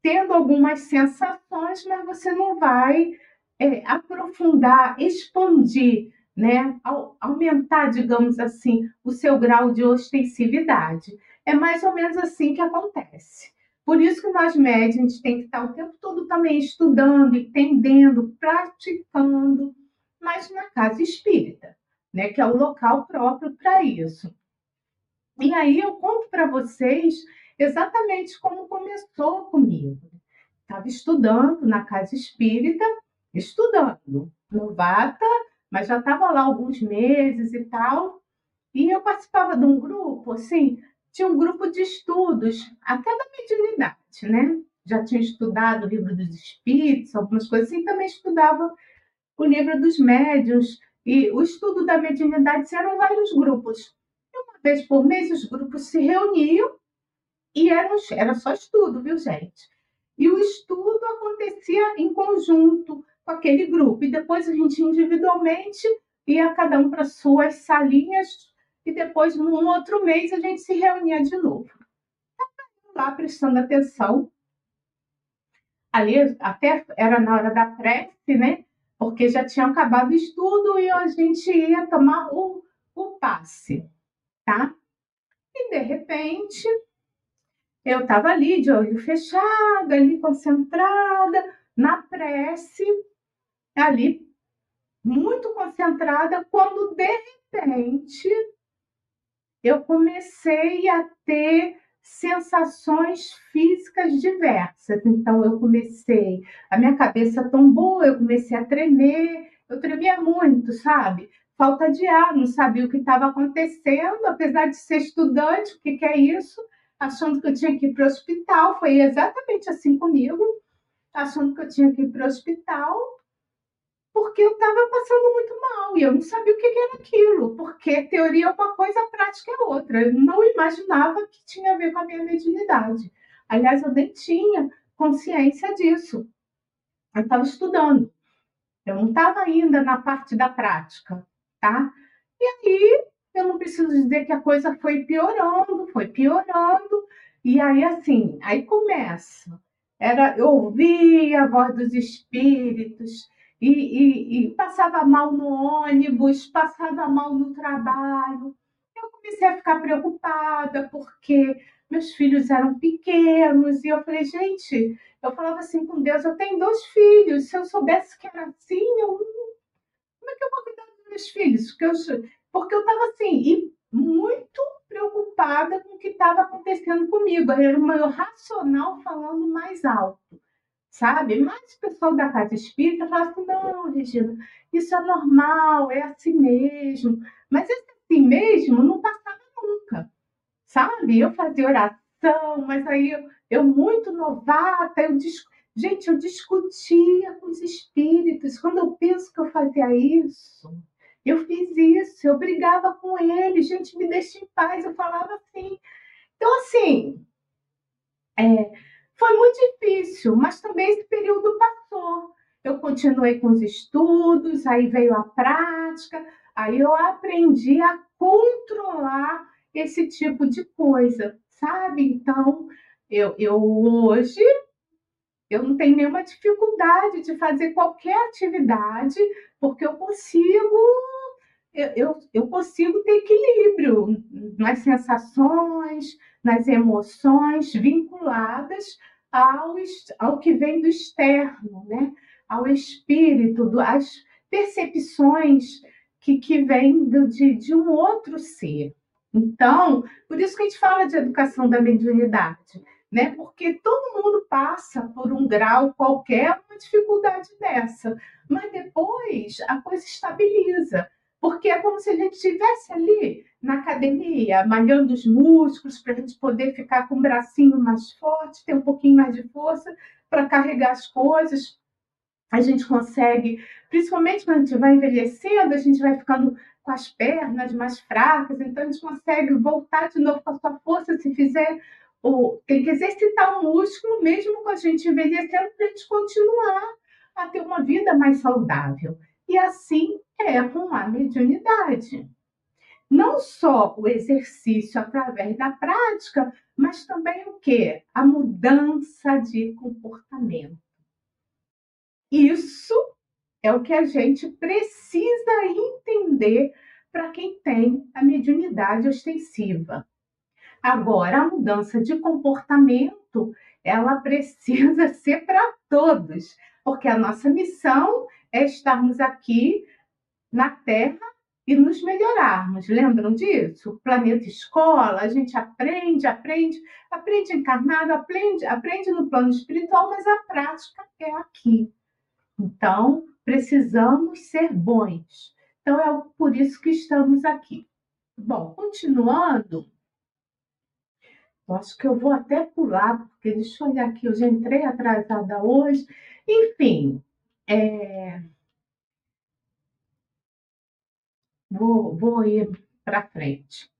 tendo algumas sensações, mas você não vai é, aprofundar, expandir, né? aumentar, digamos assim, o seu grau de ostensividade. É mais ou menos assim que acontece. Por isso que nós médicos a gente tem que estar o tempo todo também estudando, entendendo, praticando, mas na casa espírita, né, que é o local próprio para isso. E aí eu conto para vocês exatamente como começou comigo. Estava estudando na casa espírita, estudando, novata, mas já estava lá alguns meses e tal. E eu participava de um grupo, assim, tinha um grupo de estudos, até da mediunidade, né? Já tinha estudado o livro dos espíritos, algumas coisas assim, também estudava o livro dos médiuns. E o estudo da mediunidade eram vários grupos. E uma vez por mês, os grupos se reuniam e eram, era só estudo, viu, gente? E o estudo acontecia em conjunto com aquele grupo. E depois a gente individualmente ia cada um para suas salinhas e depois, num outro mês, a gente se reunia de novo. Lá prestando atenção. Ali até era na hora da prece, né? Porque já tinha acabado o estudo e a gente ia tomar o, o passe, tá? E de repente, eu estava ali de olho fechado, ali concentrada, na prece, ali muito concentrada, quando de repente eu comecei a ter sensações físicas diversas. Então eu comecei, a minha cabeça tombou, eu comecei a tremer, eu tremia muito, sabe? Falta de ar, não sabia o que estava acontecendo, apesar de ser estudante, o que, que é isso? Achando que eu tinha que ir para o hospital, foi exatamente assim comigo, achando que eu tinha que ir para o hospital, porque eu estava passando muito mal e eu não sabia o que era aquilo, porque teoria é uma coisa, prática é outra. Eu não imaginava que tinha a ver com a minha mediunidade. Aliás, eu nem tinha consciência disso. Eu estava estudando. Eu não estava ainda na parte da prática, tá? E aí, eu não preciso dizer que a coisa foi piorando, foi piorando. E aí, assim, aí começa. Era, eu ouvia a voz dos espíritos, e, e, e passava mal no ônibus, passava mal no trabalho. Eu comecei a ficar preocupada porque meus filhos eram pequenos e eu falei, gente, eu falava assim com Deus, eu tenho dois filhos, se eu soubesse que era assim, eu como é que eu vou cuidar dos meus filhos? Porque eu, porque estava assim, muito preocupada com o que estava acontecendo comigo. Era o meu racional falando mais alto sabe? Mas o pessoal da casa espírita fala assim: não, Regina, isso é normal, é assim mesmo. Mas esse assim mesmo não passava nunca, sabe? Eu fazia oração, mas aí eu, eu muito novata, eu gente, eu discutia com os espíritos. Quando eu penso que eu fazia isso, eu fiz isso, eu brigava com eles, gente, me deixa em paz, eu falava assim. Então, assim, é, foi muito difícil, mas também esse período passou. Eu continuei com os estudos, aí veio a prática, aí eu aprendi a controlar esse tipo de coisa, sabe? Então, eu, eu hoje eu não tenho nenhuma dificuldade de fazer qualquer atividade, porque eu consigo eu, eu, eu consigo ter equilíbrio nas sensações, nas emoções vinculadas ao, ao que vem do externo, né? ao espírito, do, às percepções que, que vêm de, de um outro ser. Então, por isso que a gente fala de educação da mediunidade, né? Porque todo mundo passa por um grau qualquer, uma dificuldade dessa, mas depois a coisa estabiliza. Porque é como se a gente estivesse ali na academia, malhando os músculos para a gente poder ficar com o bracinho mais forte, ter um pouquinho mais de força para carregar as coisas. A gente consegue, principalmente quando a gente vai envelhecendo, a gente vai ficando com as pernas mais fracas, então a gente consegue voltar de novo com a sua força se fizer. Ou, tem que exercitar o músculo mesmo com a gente envelhecendo para a gente continuar a ter uma vida mais saudável. E assim é com a mediunidade. Não só o exercício através da prática, mas também o que? A mudança de comportamento. Isso é o que a gente precisa entender para quem tem a mediunidade ostensiva. Agora, a mudança de comportamento, ela precisa [laughs] ser para todos, porque a nossa missão é estarmos aqui na Terra e nos melhorarmos. Lembram disso? O planeta escola, a gente aprende, aprende, aprende encarnado, aprende, aprende no plano espiritual, mas a prática é aqui. Então, precisamos ser bons. Então, é por isso que estamos aqui. Bom, continuando, eu acho que eu vou até pular, porque deixa eu olhar aqui, eu já entrei atrasada hoje. Enfim, é, vou, vou ir para frente.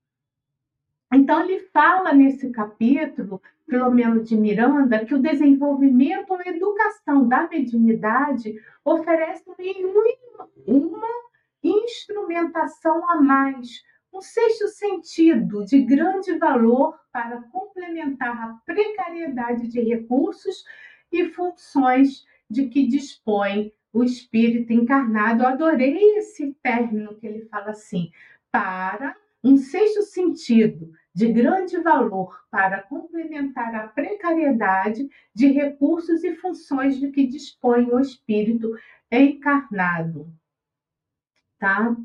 Então, ele fala nesse capítulo, Filomeno de Miranda, que o desenvolvimento ou educação da mediunidade oferece uma, uma instrumentação a mais, um sexto sentido de grande valor para complementar a precariedade de recursos e funções de que dispõe o espírito encarnado. Eu adorei esse término que ele fala assim, para um sexto sentido de grande valor para complementar a precariedade de recursos e funções de que dispõe o espírito encarnado. tá?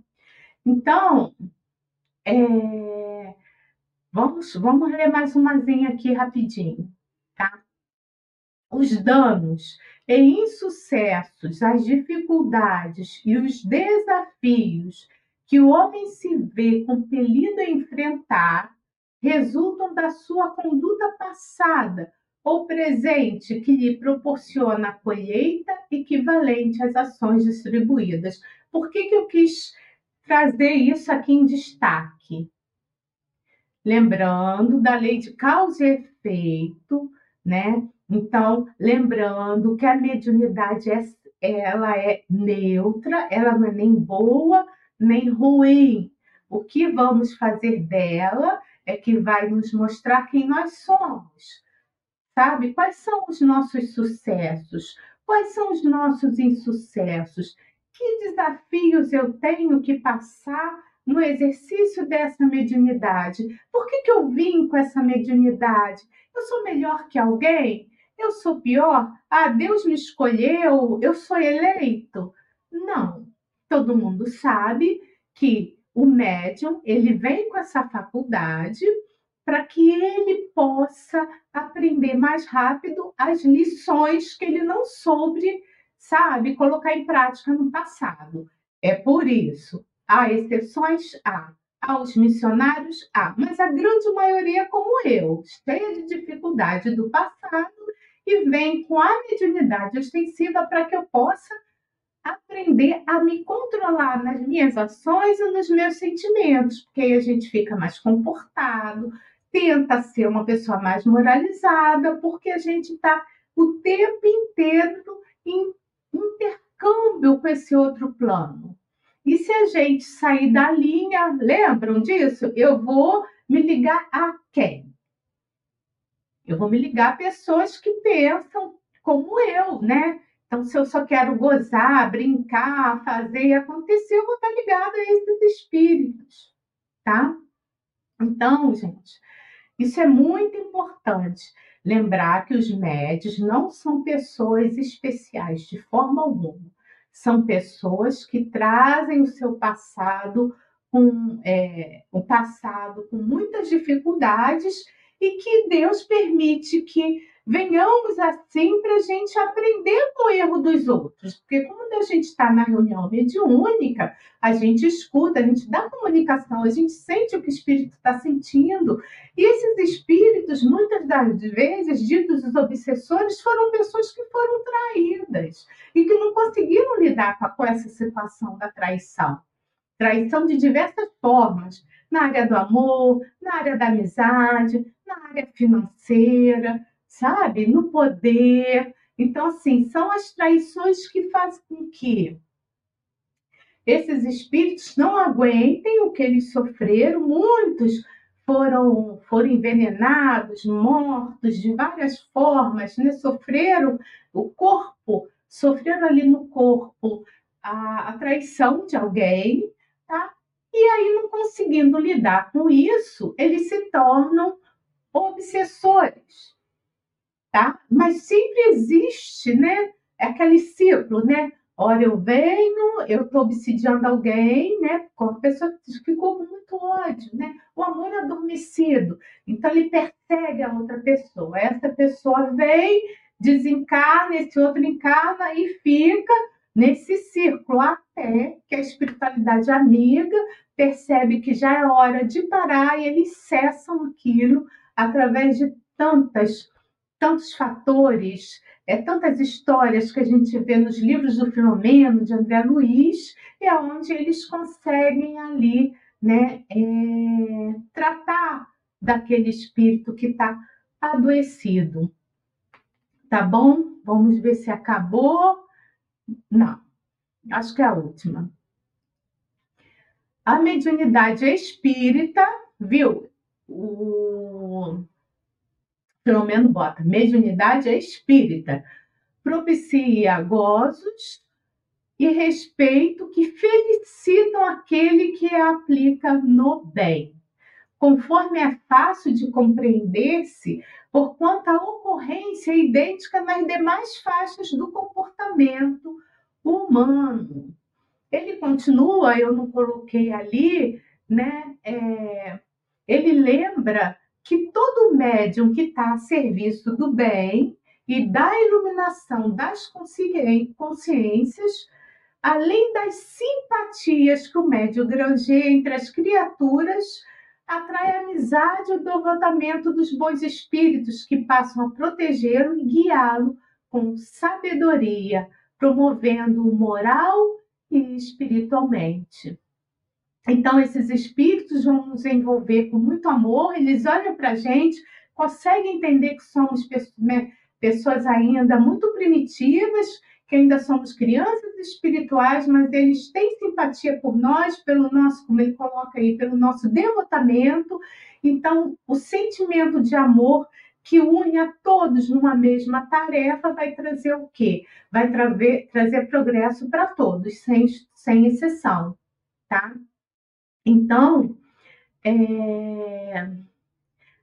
Então, é, vamos, vamos ler mais umazinha aqui rapidinho? Os danos e insucessos, as dificuldades e os desafios que o homem se vê compelido a enfrentar resultam da sua conduta passada ou presente que lhe proporciona a colheita equivalente às ações distribuídas. Por que, que eu quis trazer isso aqui em destaque? Lembrando da lei de causa e efeito, né? Então, lembrando que a mediunidade é, ela é neutra, ela não é nem boa nem ruim. O que vamos fazer dela é que vai nos mostrar quem nós somos. Sabe? Quais são os nossos sucessos? Quais são os nossos insucessos? Que desafios eu tenho que passar no exercício dessa mediunidade? Por que, que eu vim com essa mediunidade? Eu sou melhor que alguém? Eu sou pior? Ah, Deus me escolheu? Eu sou eleito? Não. Todo mundo sabe que o médium ele vem com essa faculdade para que ele possa aprender mais rápido as lições que ele não soube, sabe, colocar em prática no passado. É por isso, há exceções, há. Aos missionários, há. Mas a grande maioria, como eu, cheia de dificuldade do passado, e vem com a mediunidade extensiva para que eu possa aprender a me controlar nas minhas ações e nos meus sentimentos, porque aí a gente fica mais comportado, tenta ser uma pessoa mais moralizada, porque a gente está o tempo inteiro em intercâmbio com esse outro plano. E se a gente sair da linha, lembram disso? Eu vou me ligar a quem? Eu vou me ligar a pessoas que pensam como eu, né? Então, se eu só quero gozar, brincar, fazer e acontecer, eu vou estar ligada a esses espíritos, tá? Então, gente, isso é muito importante. Lembrar que os médios não são pessoas especiais de forma alguma. São pessoas que trazem o seu passado com é, passado com muitas dificuldades e que Deus permite que venhamos assim para a gente aprender com o erro dos outros. Porque quando a gente está na reunião mediúnica, a gente escuta, a gente dá comunicação, a gente sente o que o espírito está sentindo. E esses espíritos, muitas das vezes, ditos os obsessores, foram pessoas que foram traídas e que não conseguiram lidar com essa situação da traição. Traição de diversas formas, na área do amor, na área da amizade, na área financeira, sabe? No poder. Então, assim, são as traições que fazem com que esses espíritos não aguentem o que eles sofreram. Muitos foram, foram envenenados, mortos de várias formas, né? sofreram o corpo, sofreram ali no corpo a, a traição de alguém, tá? E aí, não conseguindo lidar com isso, eles se tornam obsessores tá? Mas sempre existe, né? Aquele ciclo, né? Ora eu venho, eu estou obsidiando alguém, né? Com a pessoa ficou com muito ódio, né? O amor adormecido. Então ele persegue a outra pessoa. Essa pessoa vem, desencarna, esse outro encarna e fica nesse círculo até que a espiritualidade amiga percebe que já é hora de parar e eles cessam aquilo através de tantas tantos fatores, é, tantas histórias que a gente vê nos livros do Filomeno, de André Luiz, é onde eles conseguem ali né, é, tratar daquele espírito que está adoecido. Tá bom? Vamos ver se acabou. Não, acho que é a última. A mediunidade espírita, viu? O pelo menos bota, mediunidade espírita, propicia gozos e respeito que felicitam aquele que a aplica no bem. Conforme é fácil de compreender-se, por quanto a ocorrência é idêntica nas demais faixas do comportamento humano. ele continua, eu não coloquei ali, né? É, ele lembra que todo médium que está a serviço do bem e da iluminação das consciências, além das simpatias que o médium granjeia entre as criaturas, atrai a amizade e o devotamento dos bons espíritos que passam a protegê-lo e guiá-lo com sabedoria, promovendo o moral e espiritualmente. Então, esses espíritos vão nos envolver com muito amor, eles olham para a gente, conseguem entender que somos pessoas ainda muito primitivas, que ainda somos crianças espirituais, mas eles têm simpatia por nós, pelo nosso, como ele coloca aí, pelo nosso devotamento. Então, o sentimento de amor que une a todos numa mesma tarefa vai trazer o quê? Vai trazer, trazer progresso para todos, sem, sem exceção, tá? Então, é,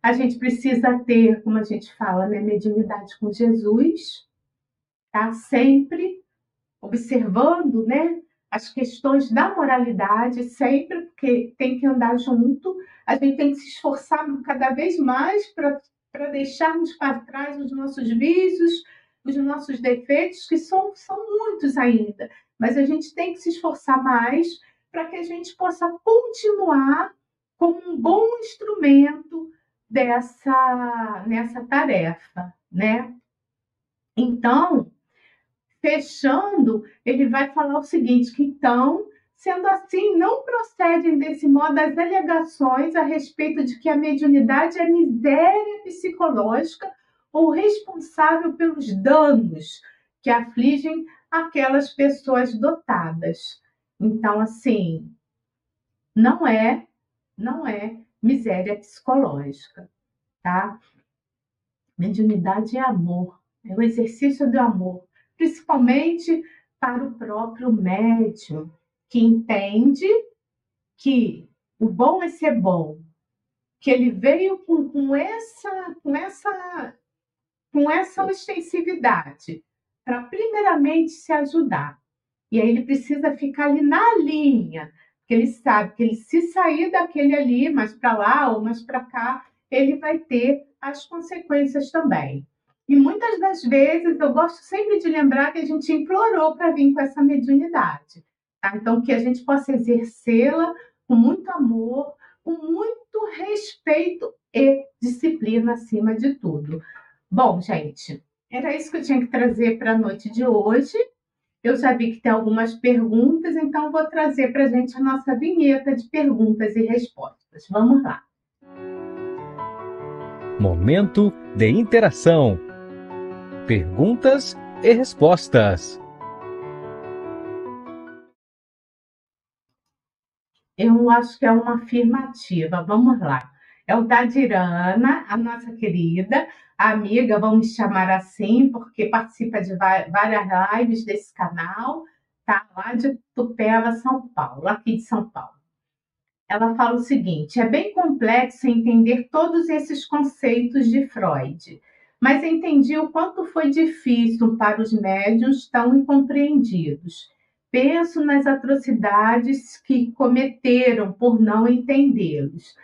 a gente precisa ter, como a gente fala, né, mediunidade com Jesus, tá? Sempre observando, né, as questões da moralidade, sempre, porque tem que andar junto, a gente tem que se esforçar cada vez mais para deixarmos para trás os nossos vícios, os nossos defeitos, que são, são muitos ainda, mas a gente tem que se esforçar mais para que a gente possa continuar como um bom instrumento dessa nessa tarefa, né? Então, fechando, ele vai falar o seguinte, que então, sendo assim, não procedem desse modo as alegações a respeito de que a mediunidade é miséria psicológica ou responsável pelos danos que afligem aquelas pessoas dotadas. Então, assim, não é, não é miséria psicológica, tá? Mediunidade é amor, é o exercício do amor principalmente para o próprio médium, que entende que o bom é ser bom, que ele veio com, com essa com essa com essa ostensividade para primeiramente se ajudar. E aí ele precisa ficar ali na linha, porque ele sabe que ele se sair daquele ali, mais para lá ou mais para cá, ele vai ter as consequências também. E muitas das vezes eu gosto sempre de lembrar que a gente implorou para vir com essa mediunidade. Tá? Então, que a gente possa exercê-la com muito amor, com muito respeito e disciplina acima de tudo. Bom, gente, era isso que eu tinha que trazer para a noite de hoje. Eu já vi que tem algumas perguntas, então vou trazer para a gente a nossa vinheta de perguntas e respostas. Vamos lá. Momento de interação. Perguntas e respostas. Eu acho que é uma afirmativa. Vamos lá. É o da Dirana, a nossa querida amiga, vamos chamar assim, porque participa de várias lives desse canal, tá? Lá de Tupéva, São Paulo, aqui de São Paulo. Ela fala o seguinte: é bem complexo entender todos esses conceitos de Freud mas entendi o quanto foi difícil para os médios tão incompreendidos. Penso nas atrocidades que cometeram por não entendê-los.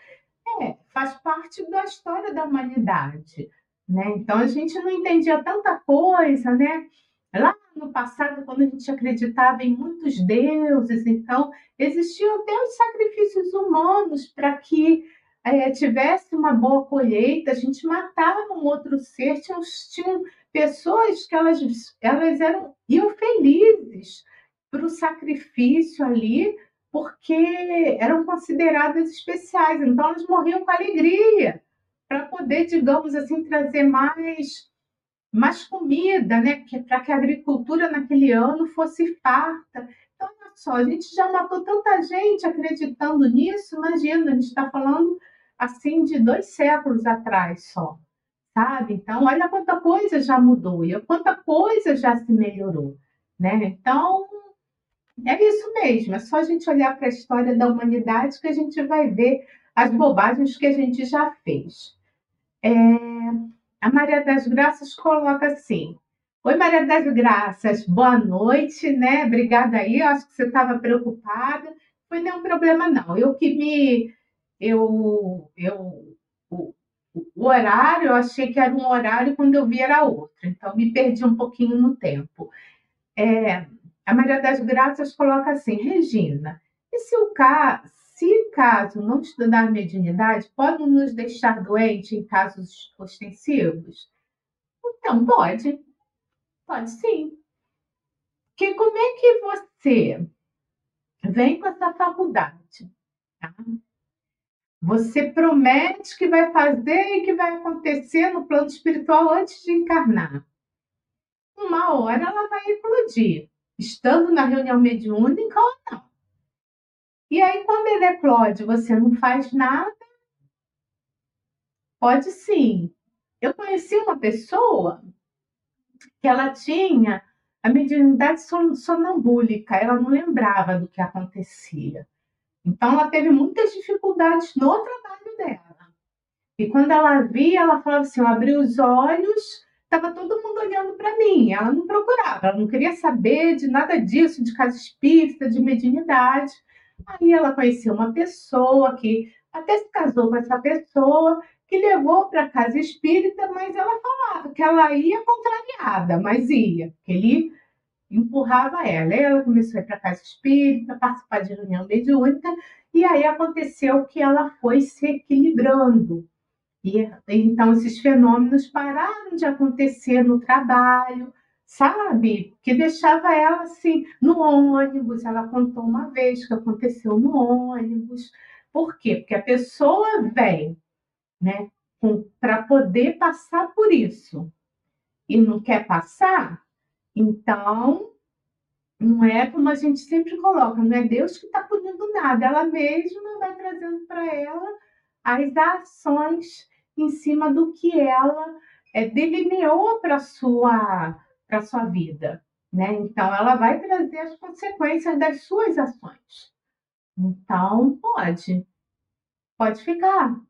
É, faz parte da história da humanidade, né? Então a gente não entendia tanta coisa, né? Lá no passado, quando a gente acreditava em muitos deuses, então existiam até os sacrifícios humanos para que é, tivesse uma boa colheita, a gente matava um outro ser, tinham, tinham pessoas que elas, elas eram, iam felizes para o sacrifício ali, porque eram consideradas especiais, então elas morriam com alegria, para poder, digamos assim, trazer mais, mais comida, né? para que a agricultura naquele ano fosse farta. Então, olha só, a gente já matou tanta gente acreditando nisso, imagina, a gente está falando assim de dois séculos atrás só, sabe? Então, olha quanta coisa já mudou e quanta coisa já se melhorou, né? Então, é isso mesmo, é só a gente olhar para a história da humanidade que a gente vai ver as bobagens que a gente já fez. É... A Maria das Graças coloca assim: Oi, Maria das Graças, boa noite, né? Obrigada aí, eu acho que você estava preocupada. Foi nenhum problema, não. Eu que me. Eu, eu, o, o horário, eu achei que era um horário, quando eu vi era outro. Então, me perdi um pouquinho no tempo. É, a Maria das Graças coloca assim, Regina, e se o caso, se caso não estudar mediunidade, pode nos deixar doente em casos ostensivos? Então, pode. Pode sim. Porque como é que você vem com essa faculdade? Tá? Você promete que vai fazer e que vai acontecer no plano espiritual antes de encarnar. Uma hora ela vai explodir, estando na reunião mediúnica ou não. E aí, quando ele eclode, você não faz nada? Pode sim. Eu conheci uma pessoa que ela tinha a mediunidade sonambúlica, ela não lembrava do que acontecia. Então, ela teve muitas dificuldades no trabalho dela. E quando ela via, ela falava assim: eu abri os olhos, estava todo mundo olhando para mim. Ela não procurava, ela não queria saber de nada disso, de casa espírita, de mediunidade. Aí ela conheceu uma pessoa que até se casou com essa pessoa, que levou para casa espírita, mas ela falava que ela ia contrariada, mas ia, ele empurrava ela. Ela começou a ir para a casa espírita, participar de reunião mediúnica, e aí aconteceu que ela foi se equilibrando. E então esses fenômenos pararam de acontecer no trabalho, sabe? Que deixava ela assim no ônibus. Ela contou uma vez que aconteceu no ônibus. Por quê? Porque a pessoa vem, né, para poder passar por isso e não quer passar, então, não é como a gente sempre coloca, não é Deus que está punindo nada, ela mesma vai trazendo para ela as ações em cima do que ela é, delineou para sua para sua vida, né? Então ela vai trazer as consequências das suas ações. Então pode, pode ficar.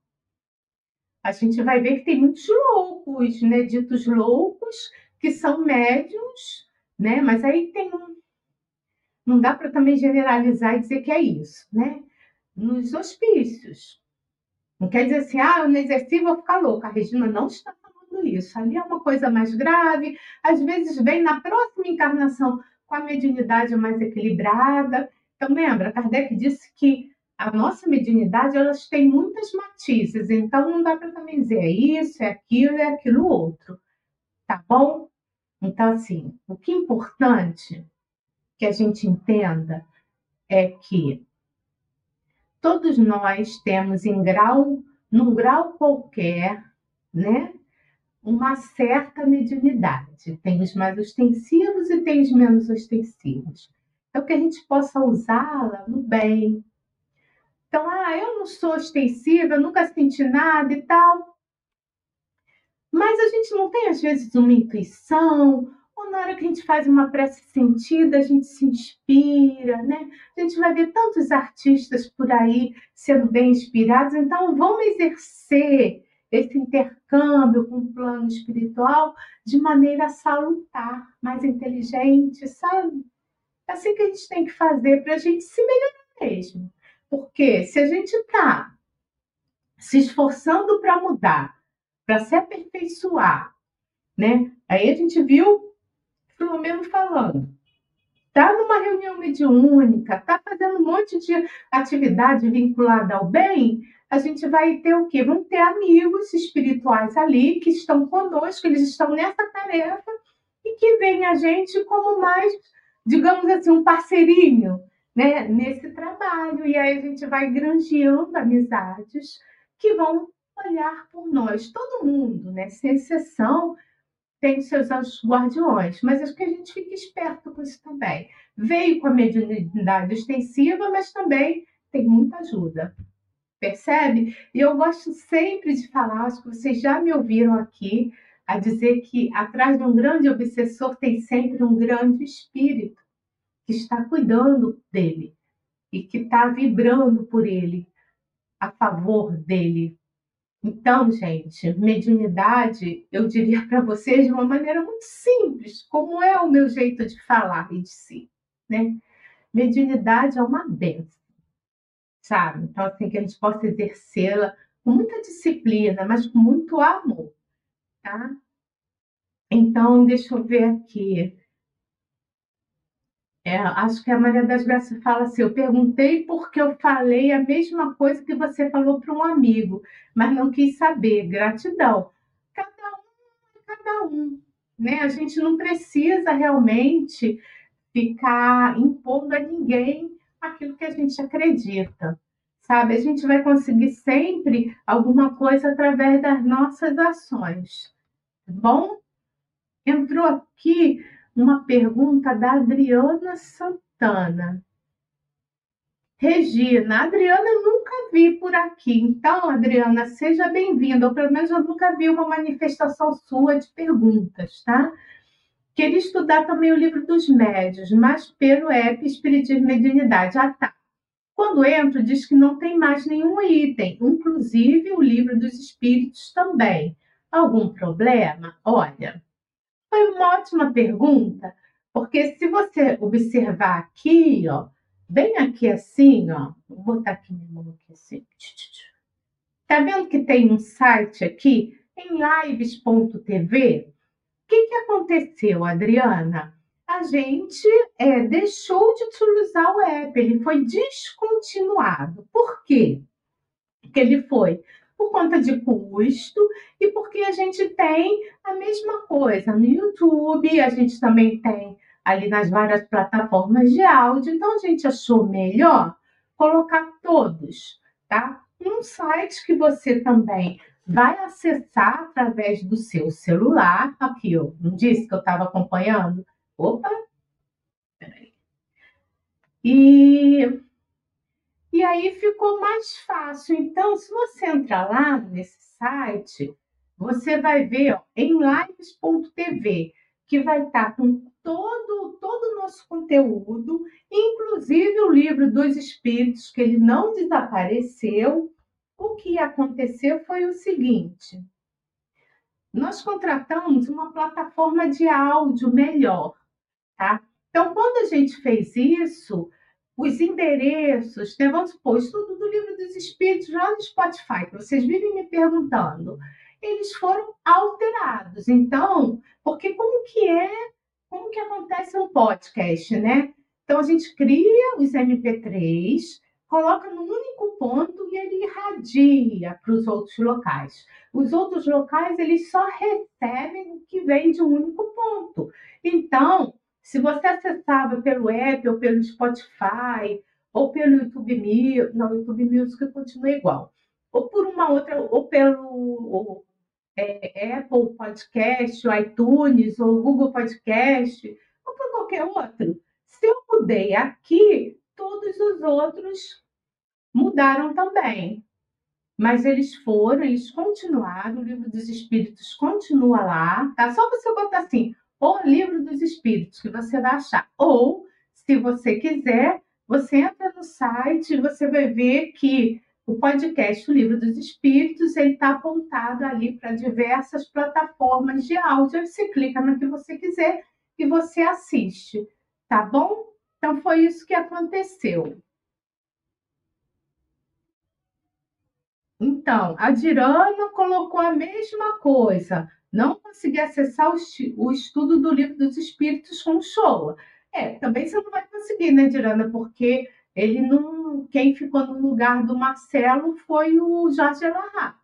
A gente vai ver que tem muitos loucos, né? Ditos loucos que são médiums, né? Mas aí tem um. Não dá para também generalizar e dizer que é isso, né? Nos hospícios. Não quer dizer assim, ah, eu não exerci, vou ficar louca. A Regina não está falando isso. Ali é uma coisa mais grave. Às vezes vem na próxima encarnação com a mediunidade mais equilibrada. Então, lembra, Kardec disse que a nossa mediunidade elas tem muitas matizes, então não dá para também dizer é isso, é aquilo, é aquilo outro. Tá bom? Então, assim, o que é importante que a gente entenda é que todos nós temos em grau, num grau qualquer, né, uma certa mediunidade. Tem os mais ostensivos e tem os menos ostensivos. Então, que a gente possa usá-la no bem. Então, ah, eu não sou ostensiva, eu nunca senti nada e tal. Mas a gente não tem, às vezes, uma intuição, ou na hora que a gente faz uma prece sentida, a gente se inspira, né? A gente vai ver tantos artistas por aí sendo bem inspirados, então vamos exercer esse intercâmbio com o plano espiritual de maneira salutar, mais inteligente, sabe? É assim que a gente tem que fazer para a gente se melhorar mesmo. Porque se a gente está se esforçando para mudar, para se aperfeiçoar, né? Aí a gente viu Filomeno falando. Está numa reunião mediúnica, está fazendo um monte de atividade vinculada ao bem, a gente vai ter o quê? Vamos ter amigos espirituais ali que estão conosco, eles estão nessa tarefa e que veem a gente como mais, digamos assim, um parceirinho né, nesse trabalho. E aí a gente vai granjeando amizades que vão olhar por nós. Todo mundo, né, sem exceção, tem seus anjos guardiões, mas acho que a gente fica esperto com isso também. Veio com a mediunidade extensiva, mas também tem muita ajuda. Percebe? E eu gosto sempre de falar, acho que vocês já me ouviram aqui, a dizer que atrás de um grande obsessor tem sempre um grande espírito que está cuidando dele e que está vibrando por ele, a favor dele, Então, gente, mediunidade, eu diria para vocês de uma maneira muito simples, como é o meu jeito de falar e de si, né? Mediunidade é uma benção, sabe? Então, assim, que a gente possa exercê-la com muita disciplina, mas com muito amor, tá? Então, deixa eu ver aqui. É, acho que a Maria das Graças fala assim: eu perguntei porque eu falei a mesma coisa que você falou para um amigo, mas não quis saber. Gratidão. Cada um é cada um. Né? A gente não precisa realmente ficar impondo a ninguém aquilo que a gente acredita. Sabe? A gente vai conseguir sempre alguma coisa através das nossas ações. Tá bom? Entrou aqui uma pergunta da Adriana Santana. Regina, Adriana eu nunca vi por aqui. Então, Adriana, seja bem-vinda. Ou pelo menos eu nunca vi uma manifestação sua de perguntas, tá? Queria estudar também o livro dos médios, mas pelo app Espiritismo e Mediunidade. Ah, tá. Quando entro, diz que não tem mais nenhum item, inclusive o livro dos espíritos também. Algum problema? Olha, foi uma ótima pergunta, porque se você observar aqui, ó, bem aqui assim, ó, vou botar aqui minha mão aqui assim. Tá vendo que tem um site aqui em lives.tv? O que, que aconteceu, Adriana? A gente é, deixou de utilizar o app, ele foi descontinuado. Por quê? Porque ele foi por conta de custo e porque a gente tem a mesma coisa no YouTube, a gente também tem ali nas várias plataformas de áudio, então a gente achou melhor colocar todos, tá? Um site que você também vai acessar através do seu celular. Aqui, eu não disse que eu estava acompanhando? Opa! Peraí. E e aí ficou mais fácil. Então, se você entrar lá nesse site, você vai ver ó, em lives.tv que vai estar com todo, todo o nosso conteúdo, inclusive o livro dos espíritos, que ele não desapareceu. O que aconteceu foi o seguinte: nós contratamos uma plataforma de áudio melhor, tá? Então, quando a gente fez isso, os endereços, né? vamos supor, estudo do livro dos Espíritos lá no Spotify, que vocês vivem me perguntando, eles foram alterados. Então, porque como que é, como que acontece um podcast, né? Então a gente cria os MP3, coloca num único ponto e ele irradia para os outros locais. Os outros locais eles só recebem o que vem de um único ponto. Então, se você acessava pelo app ou pelo Spotify ou pelo YouTube Music, não, YouTube Music continua igual, ou por uma outra, ou pelo ou, é, Apple Podcast, ou iTunes, ou Google Podcast, ou por qualquer outro. Se eu mudei aqui, todos os outros mudaram também. Mas eles foram, eles continuaram, o livro dos espíritos continua lá, tá? Só você botar assim, o livro dos espíritos que você vai achar. Ou, se você quiser, você entra no site e você vai ver que o podcast O Livro dos Espíritos ele está apontado ali para diversas plataformas de áudio. Você clica no que você quiser e você assiste, tá bom? Então foi isso que aconteceu. Então, a Dirana colocou a mesma coisa não consegui acessar o, estudo do livro dos espíritos com o Showa. É, também você não vai conseguir, né, Dirana? Porque ele não. Quem ficou no lugar do Marcelo foi o Jorge Alahá.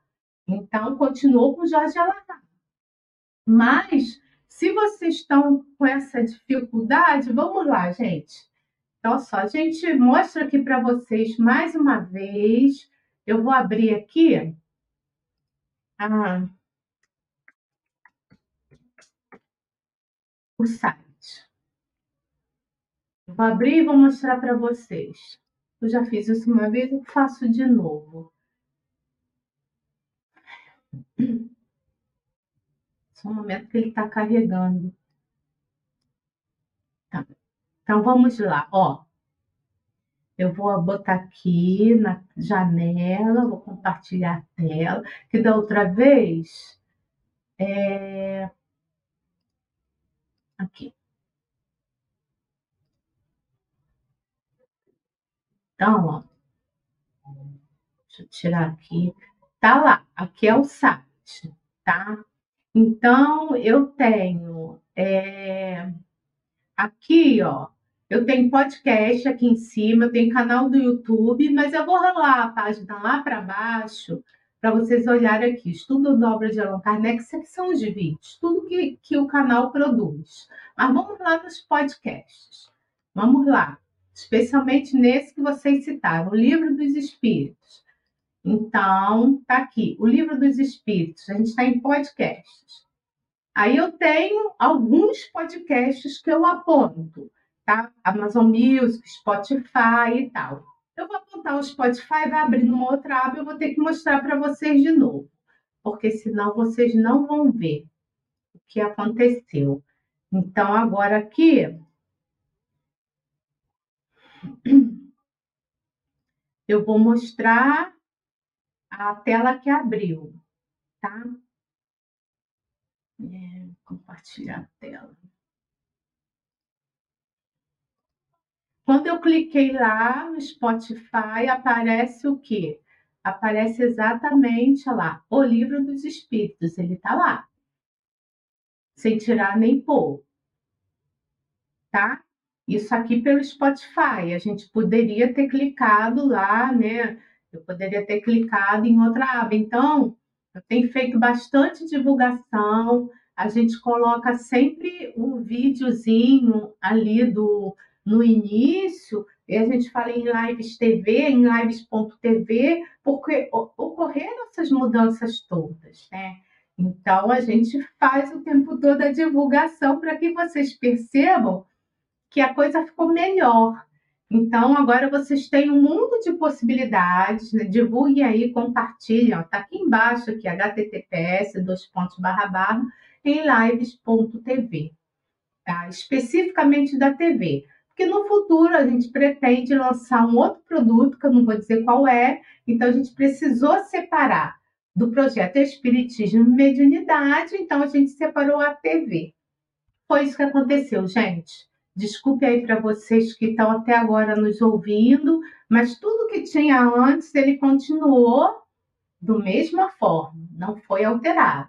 Então, continuou com o Jorge Alahá. Mas, se vocês estão com essa dificuldade, vamos lá, gente. Então, só, a gente mostra aqui para vocês mais uma vez. Eu vou abrir aqui. Ah, o site. Vou abrir e vou mostrar para vocês. Eu já fiz isso uma vez, eu faço de novo. Só um momento que ele está carregando. Tá. Então vamos lá, ó. Eu vou botar aqui na janela, vou compartilhar a tela, que da outra vez. É... Aqui. Então, ó. Deixa eu tirar aqui. Tá lá, aqui é o site, tá? Então, eu tenho é, aqui, ó, eu tenho podcast aqui em cima, eu tenho canal do YouTube, mas eu vou rolar a página lá para baixo para vocês olharem aqui. Estudo da obra de Allan Kardec, são os vídeos, tudo que, que o canal produz. Mas vamos lá nos podcasts. Vamos lá, especialmente nesse que vocês citaram, o Livro dos Espíritos. Então, tá aqui, o Livro dos Espíritos, a gente está em podcasts. Aí eu tenho alguns podcasts que eu aponto, tá? Amazon Music, Spotify e tal. Vou apontar o Spotify, vai abrir numa outra aba, eu vou ter que mostrar para vocês de novo, porque senão vocês não vão ver o que aconteceu. Então, agora aqui, [clears throat] eu vou mostrar a tela que abriu, tá? É, compartilhar a tela. Quando eu cliquei lá no Spotify, aparece o quê? Aparece exatamente lá, o livro dos espíritos, ele tá lá. Sem tirar nem pôr. Tá? Isso aqui pelo Spotify. A gente poderia ter clicado lá, né? Eu poderia ter clicado em outra aba. Então, eu tenho feito bastante divulgação. A gente coloca sempre o videozinho ali do no início, a gente fala em lives TV, em lives.tv, porque ocorreram essas mudanças todas, né? Então a gente faz o tempo todo a divulgação para que vocês percebam que a coisa ficou melhor. Então, agora vocês têm um mundo de possibilidades, né? divulguem aí, compartilhem, está aqui embaixo, aqui, https, dois pontos, barra, barra, em lives.tv, tá? especificamente da TV, porque no futuro a gente pretende lançar um outro produto, que eu não vou dizer qual é, então a gente precisou separar do projeto Espiritismo e Mediunidade, então a gente separou a TV. Foi isso que aconteceu, gente. Desculpe aí para vocês que estão até agora nos ouvindo, mas tudo que tinha antes ele continuou do mesma forma, não foi alterado?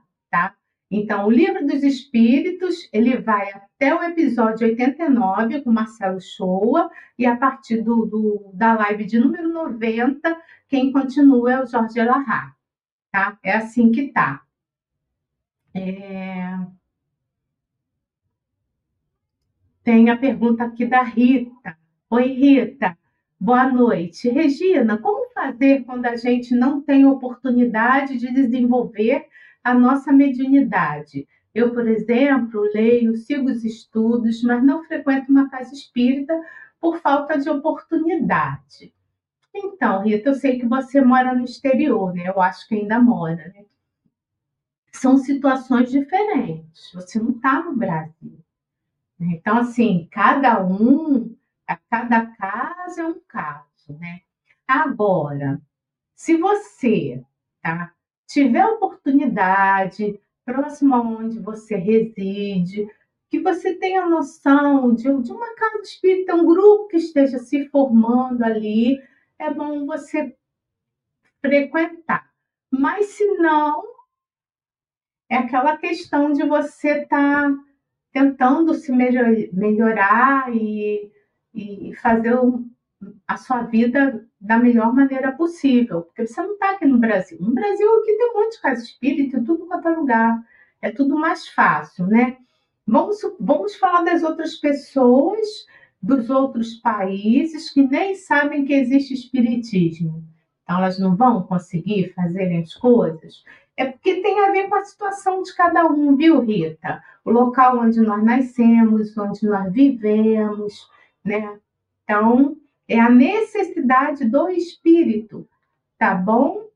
Então, o Livro dos Espíritos, ele vai até o episódio 89 com Marcelo Shoa, e a partir do, do da live de número 90, quem continua é o Jorge Elahá, tá? É assim que tá. É... Tem a pergunta aqui da Rita. Oi, Rita. Boa noite. Regina, como fazer quando a gente não tem oportunidade de desenvolver a nossa mediunidade? Eu, por exemplo, leio, sigo os estudos, mas não frequento uma casa espírita por falta de oportunidade. Então, Rita, eu sei que você mora no exterior, né? Eu acho que ainda mora, né? São situações diferentes. Você não está no Brasil. Então, assim, cada um, cada caso é um caso, né? Agora, se você tá, tiver oportunidade, próximo aonde você reside, que você tenha noção de, de uma casa espírita, um grupo que esteja se formando ali, é bom você frequentar. Mas se não, é aquela questão de você estar. Tá tentando se melhorar e, e fazer a sua vida da melhor maneira possível, porque você não está aqui no Brasil. No Brasil aqui tem um monte de casa espírita, tudo quanto é lugar, é tudo mais fácil, né? Vamos, vamos falar das outras pessoas dos outros países que nem sabem que existe espiritismo. Então, elas não vão conseguir fazer as coisas. É porque tem a ver com a situação de cada um, viu, Rita? O local onde nós nascemos, onde nós vivemos, né? Então, é a necessidade do espírito, tá bom?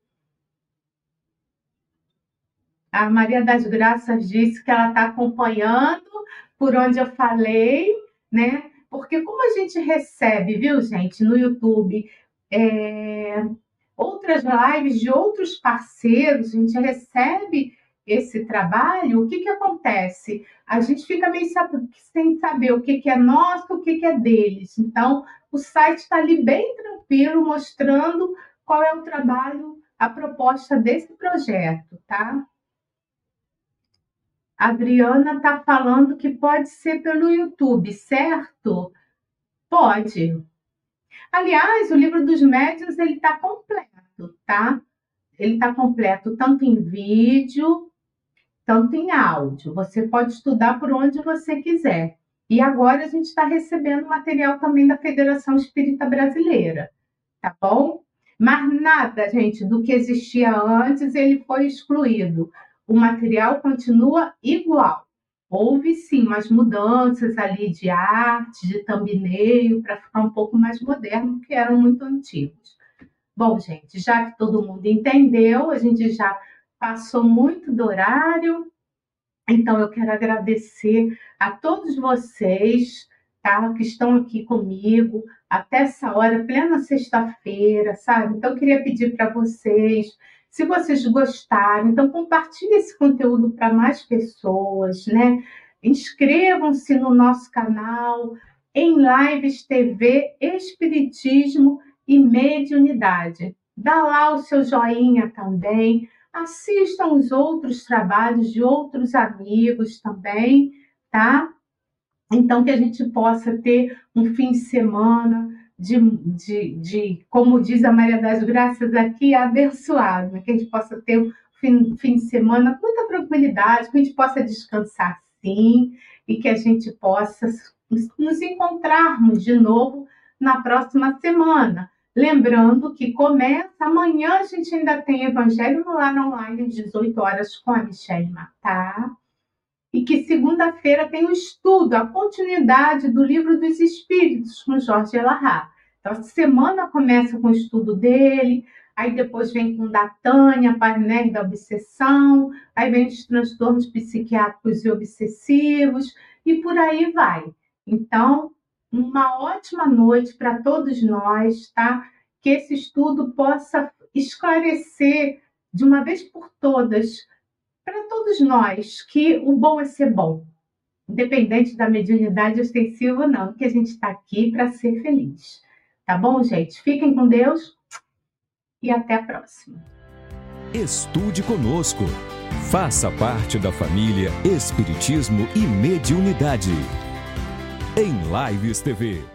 A Maria das Graças disse que ela está acompanhando por onde eu falei, né? Porque como a gente recebe, viu, gente, no YouTube, é, outras lives de outros parceiros, a gente recebe esse trabalho, o que, que acontece? A gente fica meio sem saber o que, que é nosso, o que, que é deles. Então, o site está ali bem tranquilo, mostrando qual é o trabalho, a proposta desse projeto, tá? A Adriana está falando que pode ser pelo YouTube, certo? Pode. Aliás, o livro dos médiuns ele está completo, tá? Ele está completo tanto em vídeo, tanto em áudio. Você pode estudar por onde você quiser. E agora a gente está recebendo material também da Federação Espírita Brasileira, tá bom? Mas nada, gente, do que existia antes, ele foi excluído o material continua igual. Houve sim umas mudanças ali de arte, de thumbnail, para ficar um pouco mais moderno, porque eram muito antigos. Bom, gente, já que todo mundo entendeu, a gente já passou muito do horário, então eu quero agradecer a todos vocês tá, que estão aqui comigo até essa hora, plena sexta-feira, sabe? Então eu queria pedir para vocês se vocês gostaram, então compartilhe esse conteúdo para mais pessoas, né? Inscrevam-se no nosso canal em Lives TV Espiritismo e Mediunidade. Dá lá o seu joinha também. Assistam os outros trabalhos de outros amigos também, tá? Então, que a gente possa ter um fim de semana de, de, de, como diz a Maria das Graças aqui, abençoado, né? que a gente possa ter um fim, fim de semana com muita tranquilidade, que a gente possa descansar sim, e que a gente possa nos encontrarmos de novo na próxima semana. Lembrando que começa amanhã, a gente ainda tem Evangelho no Lar Online, às 18 horas, com a Michelle Matar. E que segunda-feira tem o estudo, a continuidade do Livro dos Espíritos, com Jorge Elahá. Então, a semana começa com o estudo dele, aí depois vem com da Tânia, painéis da obsessão, aí vem os transtornos psiquiátricos e obsessivos, e por aí vai. Então, uma ótima noite para todos nós, tá? Que esse estudo possa esclarecer de uma vez por todas para todos nós que o bom é ser bom, independente da mediunidade ostensiva ou não, que a gente está aqui para ser feliz. Tá bom, gente? Fiquem com Deus e até a próxima. Estude conosco. Faça parte da família Espiritismo e Mediunidade. Em Lives TV.